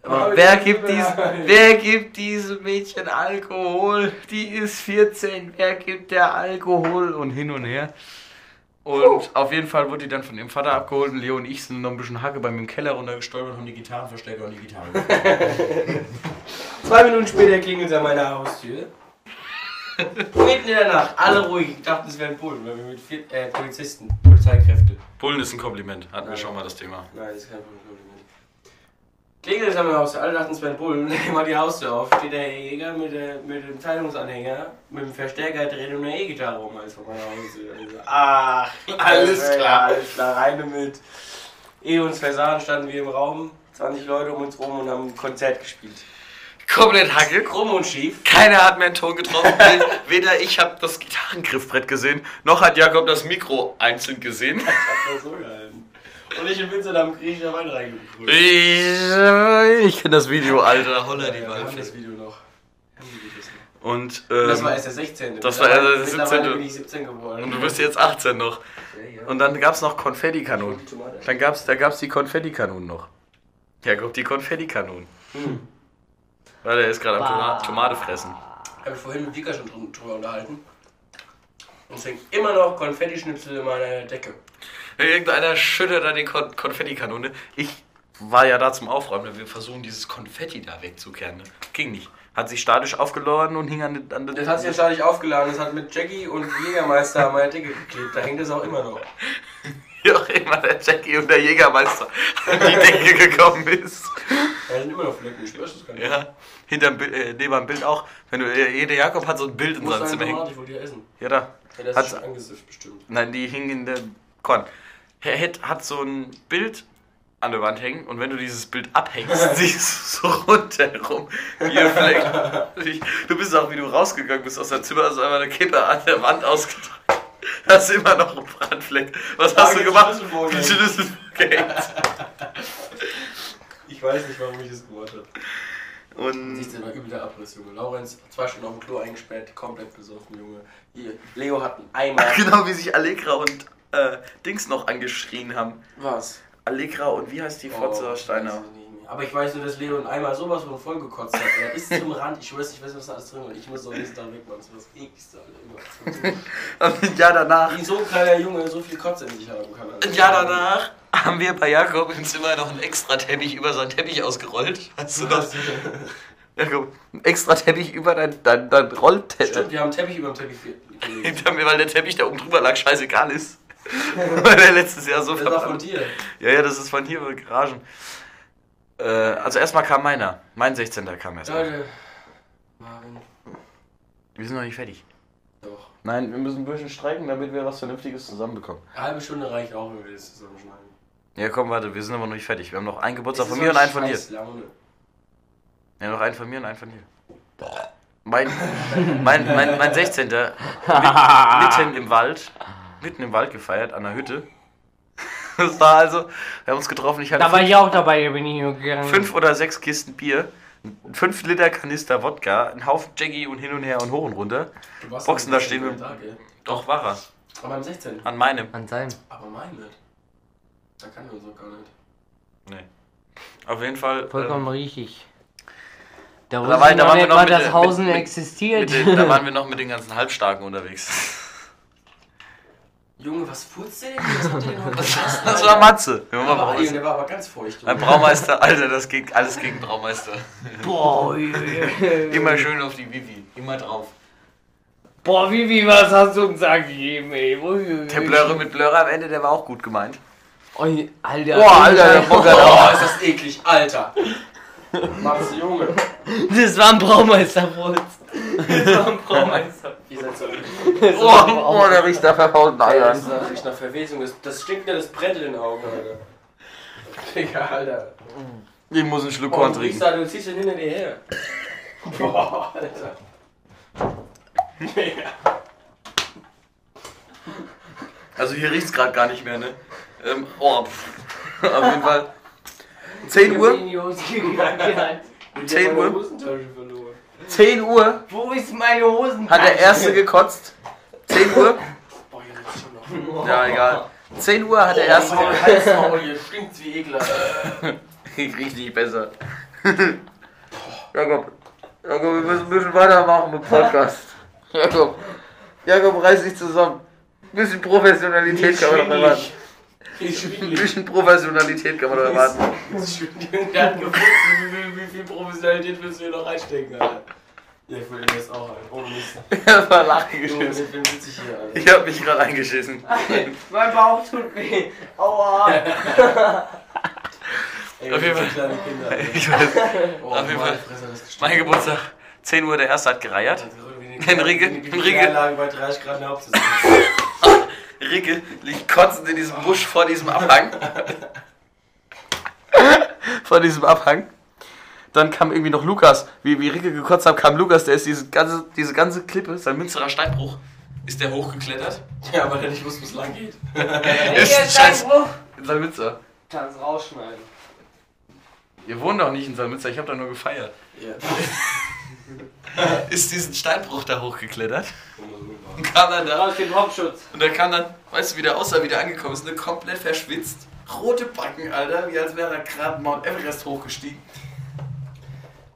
Aber wer gibt, diesem, wer gibt diesem Mädchen Alkohol? Die ist 14. Wer gibt der Alkohol? Und hin und her. Und auf jeden Fall wurde die dann von ihrem Vater abgeholt und Leo und ich sind noch ein bisschen Hacke bei mir im Keller runtergestolpert und haben die Gitarrenverstärker und die Gitarre. (laughs) Zwei Minuten später klingelt es an meiner Haustür. Mitten in der Nacht, alle ruhig. Ich dachte, es wären Polen, weil wir mit vier, äh, Polizisten, Polizeikräfte. Bullen ist ein Kompliment, hatten wir schon mal das Thema. Nein, das ist kein Kompliment. Klingelt meiner Haustür, alle dachten, es wären Bullen. Dann mal die Haustür auf, steht der Jäger mit, der, mit dem Teilungsanhänger, mit dem Verstärker dreht und einer E-Gitarre rum als vor meiner Haustür. Ich so, Ach, alles klar, alles klar, rein damit. Ehe uns versahen, standen wir im Raum, 20 Leute um uns rum und haben ein Konzert gespielt. Komplett Hacke. Krumm und schief. Keiner hat mehr einen Ton getroffen. (laughs) Weder ich habe das Gitarrengriffbrett gesehen, noch hat Jakob das Mikro einzeln gesehen. Das so geil. Und ich und Vincent haben griechischer Wein reingebrüllt. Ich, ich kenne das Video, Alter. Holla die Ja, wir haben das. Video noch. Und, ähm, Das war erst der 16. das war erst der Mittlerweile 17.. bin ich 17 geworden. und du bist jetzt 18 noch. Ja, ja. Und dann gab es noch Konfettikanonen. Dann gab's, da gab es die Konfettikanonen noch. Ja, guck, die Konfettikanonen. Hm. Weil er ist gerade am Toma. Tomate fressen. Habe ich vorhin mit Vika schon drü- drüber unterhalten. Und es hängt immer noch Konfettischnipsel in meiner Decke. Irgendeiner schüttet da die Kon Konfettikanone. Ich war ja da zum Aufräumen. Wir versuchen dieses Konfetti da wegzukehren. Ne? Ging nicht. Hat sich statisch aufgeladen und hing an, an den. Das hat sich ja staatlich aufgeladen. Das hat mit Jackie und Jägermeister an meiner Decke geklebt. Da hängt es auch immer noch. (laughs) (laughs) Wie auch immer der Jackie und der Jägermeister an die Decke gekommen ist. Da sind immer noch Flecken. Ich schwör's, das kann ich. Ja, hinterm Bild, äh, neben dem Bild auch. Wenn du, äh, jeder Jakob hat so ein Bild in seinem Zimmer hängen. Ich wollte die essen. Ja, da. Ja, das Hat's- ist angesifft bestimmt. Nein, die hing in der Korn. Herr Hett hat so ein Bild an der Wand hängen und wenn du dieses Bild abhängst, (laughs) siehst du so rundherum vier Flecken. Ich- Du bist auch, wie du rausgegangen bist aus deinem Zimmer, hast du einfach eine Kippe an der Wand ausgedrückt. (laughs) Hast immer noch einen Brandfleck. Was hast du gemacht? Die Schlüssel gehängt. (laughs) Ich weiß nicht, warum ich das gemacht habe. Und Siehst du, immer übel der Abriss, Junge. Laurenz, zwei Stunden auf dem Klo eingesperrt, komplett besoffen, Junge. Hier, Leo hat einen Eimer. genau wie sich Allegra und äh, Dings noch angeschrien haben. Was? Allegra und wie heißt die Fotze Oh, Steiner? Aber ich weiß nur, dass Leo einen Eimer sowas von voll gekotzt hat. Er ist zum Rand. Ich weiß nicht, was da alles drin war. Ich muss doch nächsten Tag weg, Mann. Das war das ekligste. Immer. (laughs) Und ein Jahr danach Wie so ein kleiner Junge so viel Kotze in sich haben kann. Alter. Ein Jahr danach haben wir bei Jakob im Zimmer noch einen extra Teppich über seinen Teppich ausgerollt. Hast du das? (laughs) Jakob, ein extra Teppich über dein, dein, dein Rollteppich. Stimmt, wir haben einen Teppich über dem Teppich gelegt. (laughs) Weil der Teppich, der oben drüber lag, scheißegal ist. weil der letztes Jahr so Das war von dir. Ja, ja, das ist von hier, von Garagen. Äh, also erstmal kam meiner. Mein 16. kam erst. Leute. Marvin. Wir sind noch nicht fertig. Doch. Nein, wir müssen ein bisschen streiken, damit wir was Vernünftiges zusammenbekommen. Eine halbe Stunde reicht auch, wenn wir das zusammenschneiden. Ja, komm, warte, wir sind aber noch nicht fertig. Wir haben noch einen Geburtstag von mir und einen von dir. Laune. Ja, noch einen von mir und einen von dir. Mein, mein, mein, mein 16. Mit, mitten im Wald, mitten im Wald gefeiert, an der Hütte. Das war also, wir haben uns getroffen, ich hatte Da war fünf, ich auch dabei, da bin ich nur gegangen. fünf oder sechs Kisten Bier, fünf Liter Kanister Wodka, ein Haufen Jackie und hin und her und hoch und runter. Du warst Boxen da stehen 16. wir- Tag, ey. Doch, war er. Aber am 16. An meinem. An seinem. Aber mein nicht. Da kann wir uns doch gar nicht. Nee. Auf jeden Fall. Vollkommen ähm, richtig. Da Da war- da noch waren wir nicht noch mit der- Hausen mit- mit- existiert. mit den, da waren wir (laughs) noch mit den ganzen Halbstarken unterwegs. Junge, was furzt der denn hier? Was habt ihr denn heute? Das war Matze. Der war, Braumeister. der war aber ganz feucht. Ein Junge. Braumeister, Alter, das ging alles gegen Braumeister. Boah. (laughs) Immer schön auf die Vivi, immer drauf. Boah, Vivi, was hast du uns angegeben, ey? Der. Blöre mit Blöre am Ende, der war auch gut gemeint. Ui, Alter. Boah, Alter, der Bocker Oh, ist das eklig, Alter. Matze, Junge. Das war ein Braumeisterwurz. Das war ein Braumeister. Ihr seid (laughs) so Oh, oh der riecht nach verfaulten Ja, Eiern. das ist riecht nach Verwesung. Das, das stinkt ja, das brennt in den Augen, Alter. Digga, Alter. Ich muss einen Schluck Oh, Korn trinken. du ziehst den hinter dir her. (laughs) Boah, Alter. Digga. Also hier riecht's gerade gar nicht mehr, ne? Ähm, oh, pff. auf jeden Fall. 10 Uhr? In die Hose gegangen. 10 Ich hab meine Uhr? Hosentasche verloren. 10 Uhr Wo ist meine Hosen? hat der Erste gekotzt. 10 Uhr? Boah, hier riecht's schon noch. Ja, egal. 10 Uhr hat der Erste Oh, gekotzt. Halsmaul, hier stinkt's wie Ekelhaft. (laughs) Ich riech nicht besser. (laughs) Jakob, Jakob, wir müssen ein bisschen weitermachen mit Podcast. (laughs) Jakob, Jakob, reiß dich zusammen. Ein bisschen Professionalität kann man doch erwarten. Wie Ein bisschen Professionalität kann man doch erwarten. Der hat gefunden, wie viel, wie viel Professionalität willst du hier noch reinstecken, Alter? Ja, ich den jetzt auch ein. Ohne Mist. (laughs) Er war lachen geschissen. sitze ich hier, Alter? Ich hab mich gerade eingeschissen. (laughs) Mein Bauch tut weh. Aua. (laughs) Ey, Auf jeden Fall. sind kleine Kinder, Alter. Ich weiß, Oh, Auf jeden Fall. Mein. Geburtstag, 10 Uhr, der Erste hat gereiert. Henrike. Henrike. bei 30 Grad. Ricke liegt kotzend in diesem Busch vor diesem Abhang. vor diesem Abhang. Dann kam irgendwie noch Lukas. Wie, wie Ricke gekotzt hat, kam Lukas, der ist diese ganze, diese ganze Klippe, sein Münsterer Steinbruch, ist der hochgeklettert. Ja, weil er nicht wusste, wo es lang geht. Ist ein Scheiß. In Salmünster. Kannst rausschneiden. Ihr wohnt doch nicht in Salmünster, ich hab da nur gefeiert. Ja. (laughs) ist diesen Steinbruch da hochgeklettert und kam dann da dem Hauptschutz. und der kam dann, weißt du, wie der aussah, wie der angekommen ist, ne? komplett verschwitzt, rote Backen, Alter, wie als wäre er gerade Mount Everest hochgestiegen.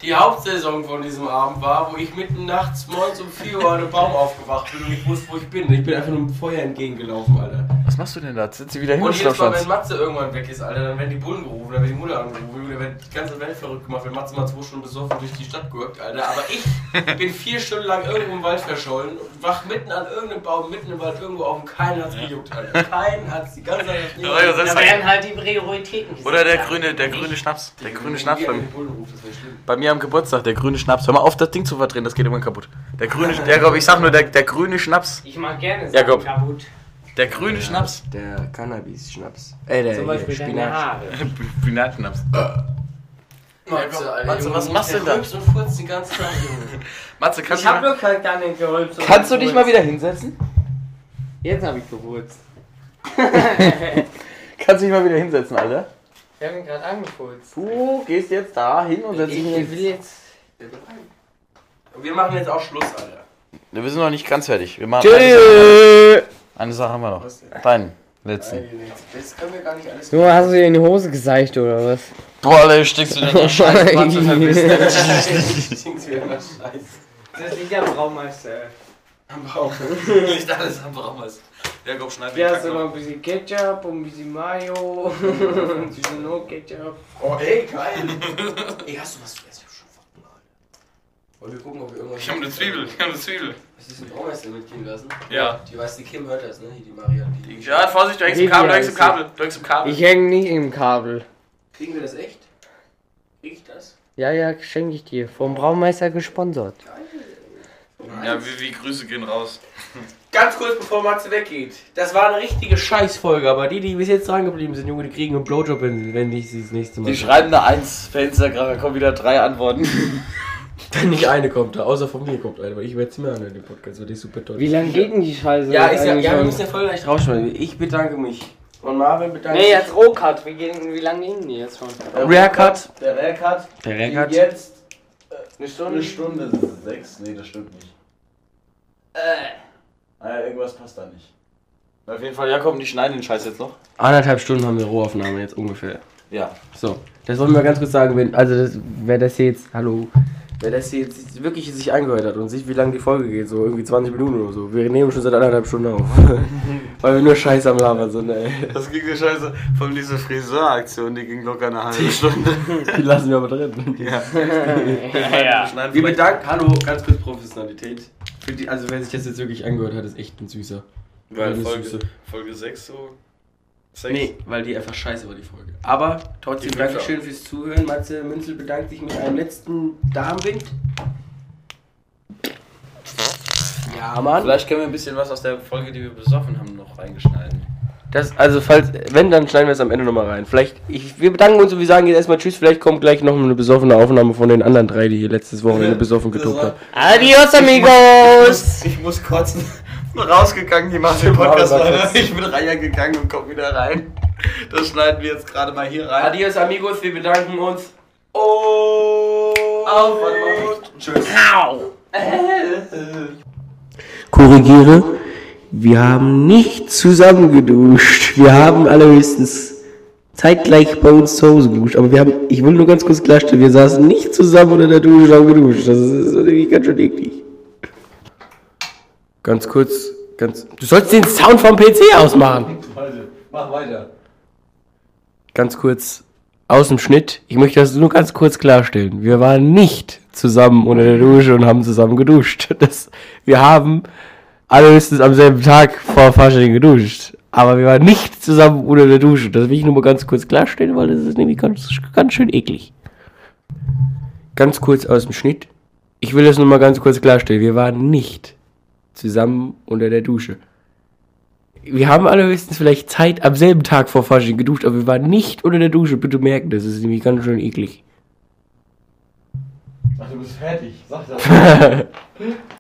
Die Hauptsaison von diesem Abend war, wo ich mitten nachts morgens um 4 Uhr an einem Baum aufgewacht bin und ich wusste, wo ich bin. Ich bin einfach nur dem Feuer entgegengelaufen, Alter. Was machst du denn da? Sind sie wieder Und jedes Mal, wenn Matze irgendwann weg ist, Alter, dann werden die Bullen gerufen, dann wird die Mutter angerufen, dann wird die ganze Welt verrückt gemacht, wenn Matze mal zwei Stunden besoffen durch die Stadt gurkt, Alter. Aber ich (laughs) bin vier Stunden lang irgendwo im Wald verschollen und wach mitten an irgendeinem Baum, mitten im Wald irgendwo auf und keinen hat's gejuckt, Alter. Keinen hat's die ganze Zeit ja, Da das werden halt die Prioritäten gesetzt. Oder der grüne, der grüne Schnaps. Der grüne Schnaps bei schlimm. bei mir am Geburtstag, der grüne Schnaps. Hör mal auf, das Ding zu verdrehen, das geht immer kaputt. Der grüne, Jakob, ich sag nur, der, der grüne Schnaps. Ich mag gerne sagen, Jakob. kaputt. Der grüne Schnaps. Der Cannabis-Schnaps. Äh, der Zum hier, Beispiel Spinat. Haare. (laughs) Spinatschnaps. Matze, Alter. Matze, was machst du denn da? Rülpst und furzt den ganzen Tag, Junge. (laughs) Matze, kannst Ich du, hab mal, doch halt gar nicht geholfen. kannst du dich mal wieder hinsetzen? Jetzt hab ich gewurzt. (laughs) Kannst du dich mal wieder hinsetzen, Alter? Ich hab ihn gerade angefurzt. Du gehst jetzt da hin und setzt dich Ich hin. will jetzt. Wir machen jetzt auch Schluss, Alter. Wir sind noch nicht ganz fertig. Wir machen Tschüss. Eine Sache haben wir noch. Deinen letzten. Das können wir gar nicht alles Du hast du dir in die Hose gezeigt oder was? Boah, Alter, stinkst du denn der (laughs) Scheiße, Matze, verpiss dich. Singst wieder mal Scheiße. Das liegt am Braumeister. Am Baum. Nicht alles am Raum ist. Jakob, schneid den Ja, Kack so noch noch. ein bisschen Ketchup und ein bisschen Mayo. ein bisschen no Ketchup. Oh, ey, geil. ey, hast du was zu essen? Ich hab schon Wochen, Alter. Wollen wir gucken, ob wir irgendwas... Ich hab eine Zwiebel, ich hab eine Zwiebel. Hast du diesen Braumeister mitgehen lassen? Ja. Die weiß, die Kim hört das, ne? Die Maria. Die Ja, Vorsicht, du hängst im Kabel, du hängst im Kabel, du hängst im Kabel. Ich häng nicht im Kabel. Kriegen wir das echt? Krieg ich das? Ja, ja, schenke ich dir. Vom Braumeister gesponsert. Ja, wie, wie Grüße gehen raus. (laughs) Ganz kurz bevor Matze weggeht. Das war eine richtige Scheißfolge, aber die, die bis jetzt dran geblieben sind, Junge, die kriegen einen Blowjob, wenn, wenn ich sie das nächste Mal. Die schreiben eine Eins für Instagram, da kommen wieder drei Antworten. (laughs) (laughs) Wenn nicht eine kommt, da, außer von mir kommt eine, weil ich werde es mir anhören, den Podcast, wird ich super toll. Wie lange geht denn die Scheiße? ja, ist ja, ja, wir müssen ja voll gleich rausschneiden. Ich bedanke mich. Und Marvin bedankt Nee, sich. jetzt Rohcut. Wie, gehen- wie lange gehen die jetzt schon? Rare Cut. Der Rehrcut Der ging Rare Cut. jetzt Eine Stunde? eine Stunde sechs. Nee, das stimmt nicht. Äh. Naja, irgendwas passt da nicht. Auf jeden Fall, Jakob, die schneiden den Scheiß jetzt noch. Anderthalb Stunden haben wir Rohaufnahme jetzt ungefähr. Ja. So, das wollen wir ganz kurz sagen, wenn, also das, wer das hier jetzt, hallo, wer das hier jetzt wirklich sich angehört hat und sieht, wie lange die Folge geht, so irgendwie 20 Minuten oder so. Wir nehmen schon seit anderthalb Stunden auf. (laughs) Weil wir nur Scheiße am Labern sind, ey. Das ging der Scheiße. Von dieser Friseuraktion, die ging locker eine halbe Stunde. (laughs) Die lassen wir aber drin. ja. (laughs) ja. Schneiden Wir bedanken, hallo, ganz kurz Professionalität. Für die, also wer sich das jetzt wirklich angehört hat, ist echt ein süßer. Weil Folge. Folge 6 so. 6? Nee, weil die einfach scheiße war, die Folge. Aber trotzdem Die Dankeschön fürs Zuhören. Matze Münzel bedankt sich mit einem letzten Darmwind. Ja, Mann. Vielleicht können wir ein bisschen was aus der Folge, die wir besoffen haben, noch reingeschneiden. Das, also falls, wenn, dann schneiden wir es am Ende nochmal rein. Vielleicht, ich, wir bedanken uns und wir sagen jetzt erstmal Tschüss. Vielleicht kommt gleich noch eine besoffene Aufnahme von den anderen drei, die hier letztes Wochenende besoffen getobt haben. Adios, amigos! Ich muss kotzen. Bin rausgegangen, die machen den Podcast weiter. Ich bin reingegangen und komm wieder rein. Das schneiden wir jetzt gerade mal hier rein. Adios, amigos, wir bedanken uns. Oh. Auf. Tschüss. Korrigiere. Wir haben nicht zusammen geduscht. Wir haben allerhöchstens zeitgleich bei uns zu Hause geduscht. Aber wir haben, ich will nur ganz kurz klarstellen, wir saßen nicht zusammen unter der Dusche und haben geduscht. Das ist irgendwie ganz schön eklig. Ganz kurz, ganz. Du sollst den Sound vom PC ausmachen. Warte, mach weiter. Ganz kurz aus dem Schnitt. Ich möchte das nur ganz kurz klarstellen. Wir waren nicht zusammen unter der Dusche und haben zusammen geduscht. (laughs) Das, wir haben allerhöchstens am selben Tag vor Fasching geduscht. Aber wir waren nicht zusammen unter der Dusche. Das will ich nur mal ganz kurz klarstellen, weil das ist nämlich ganz, ganz schön eklig. Ganz kurz aus dem Schnitt. Ich will das nur mal ganz kurz klarstellen. Wir waren nicht zusammen unter der Dusche. Wir haben allerhöchstens vielleicht Zeit am selben Tag vor Fasching geduscht, aber wir waren nicht unter der Dusche. Bitte merken, das ist nämlich ganz schön eklig. Ach, du bist fertig. Sag das. (laughs)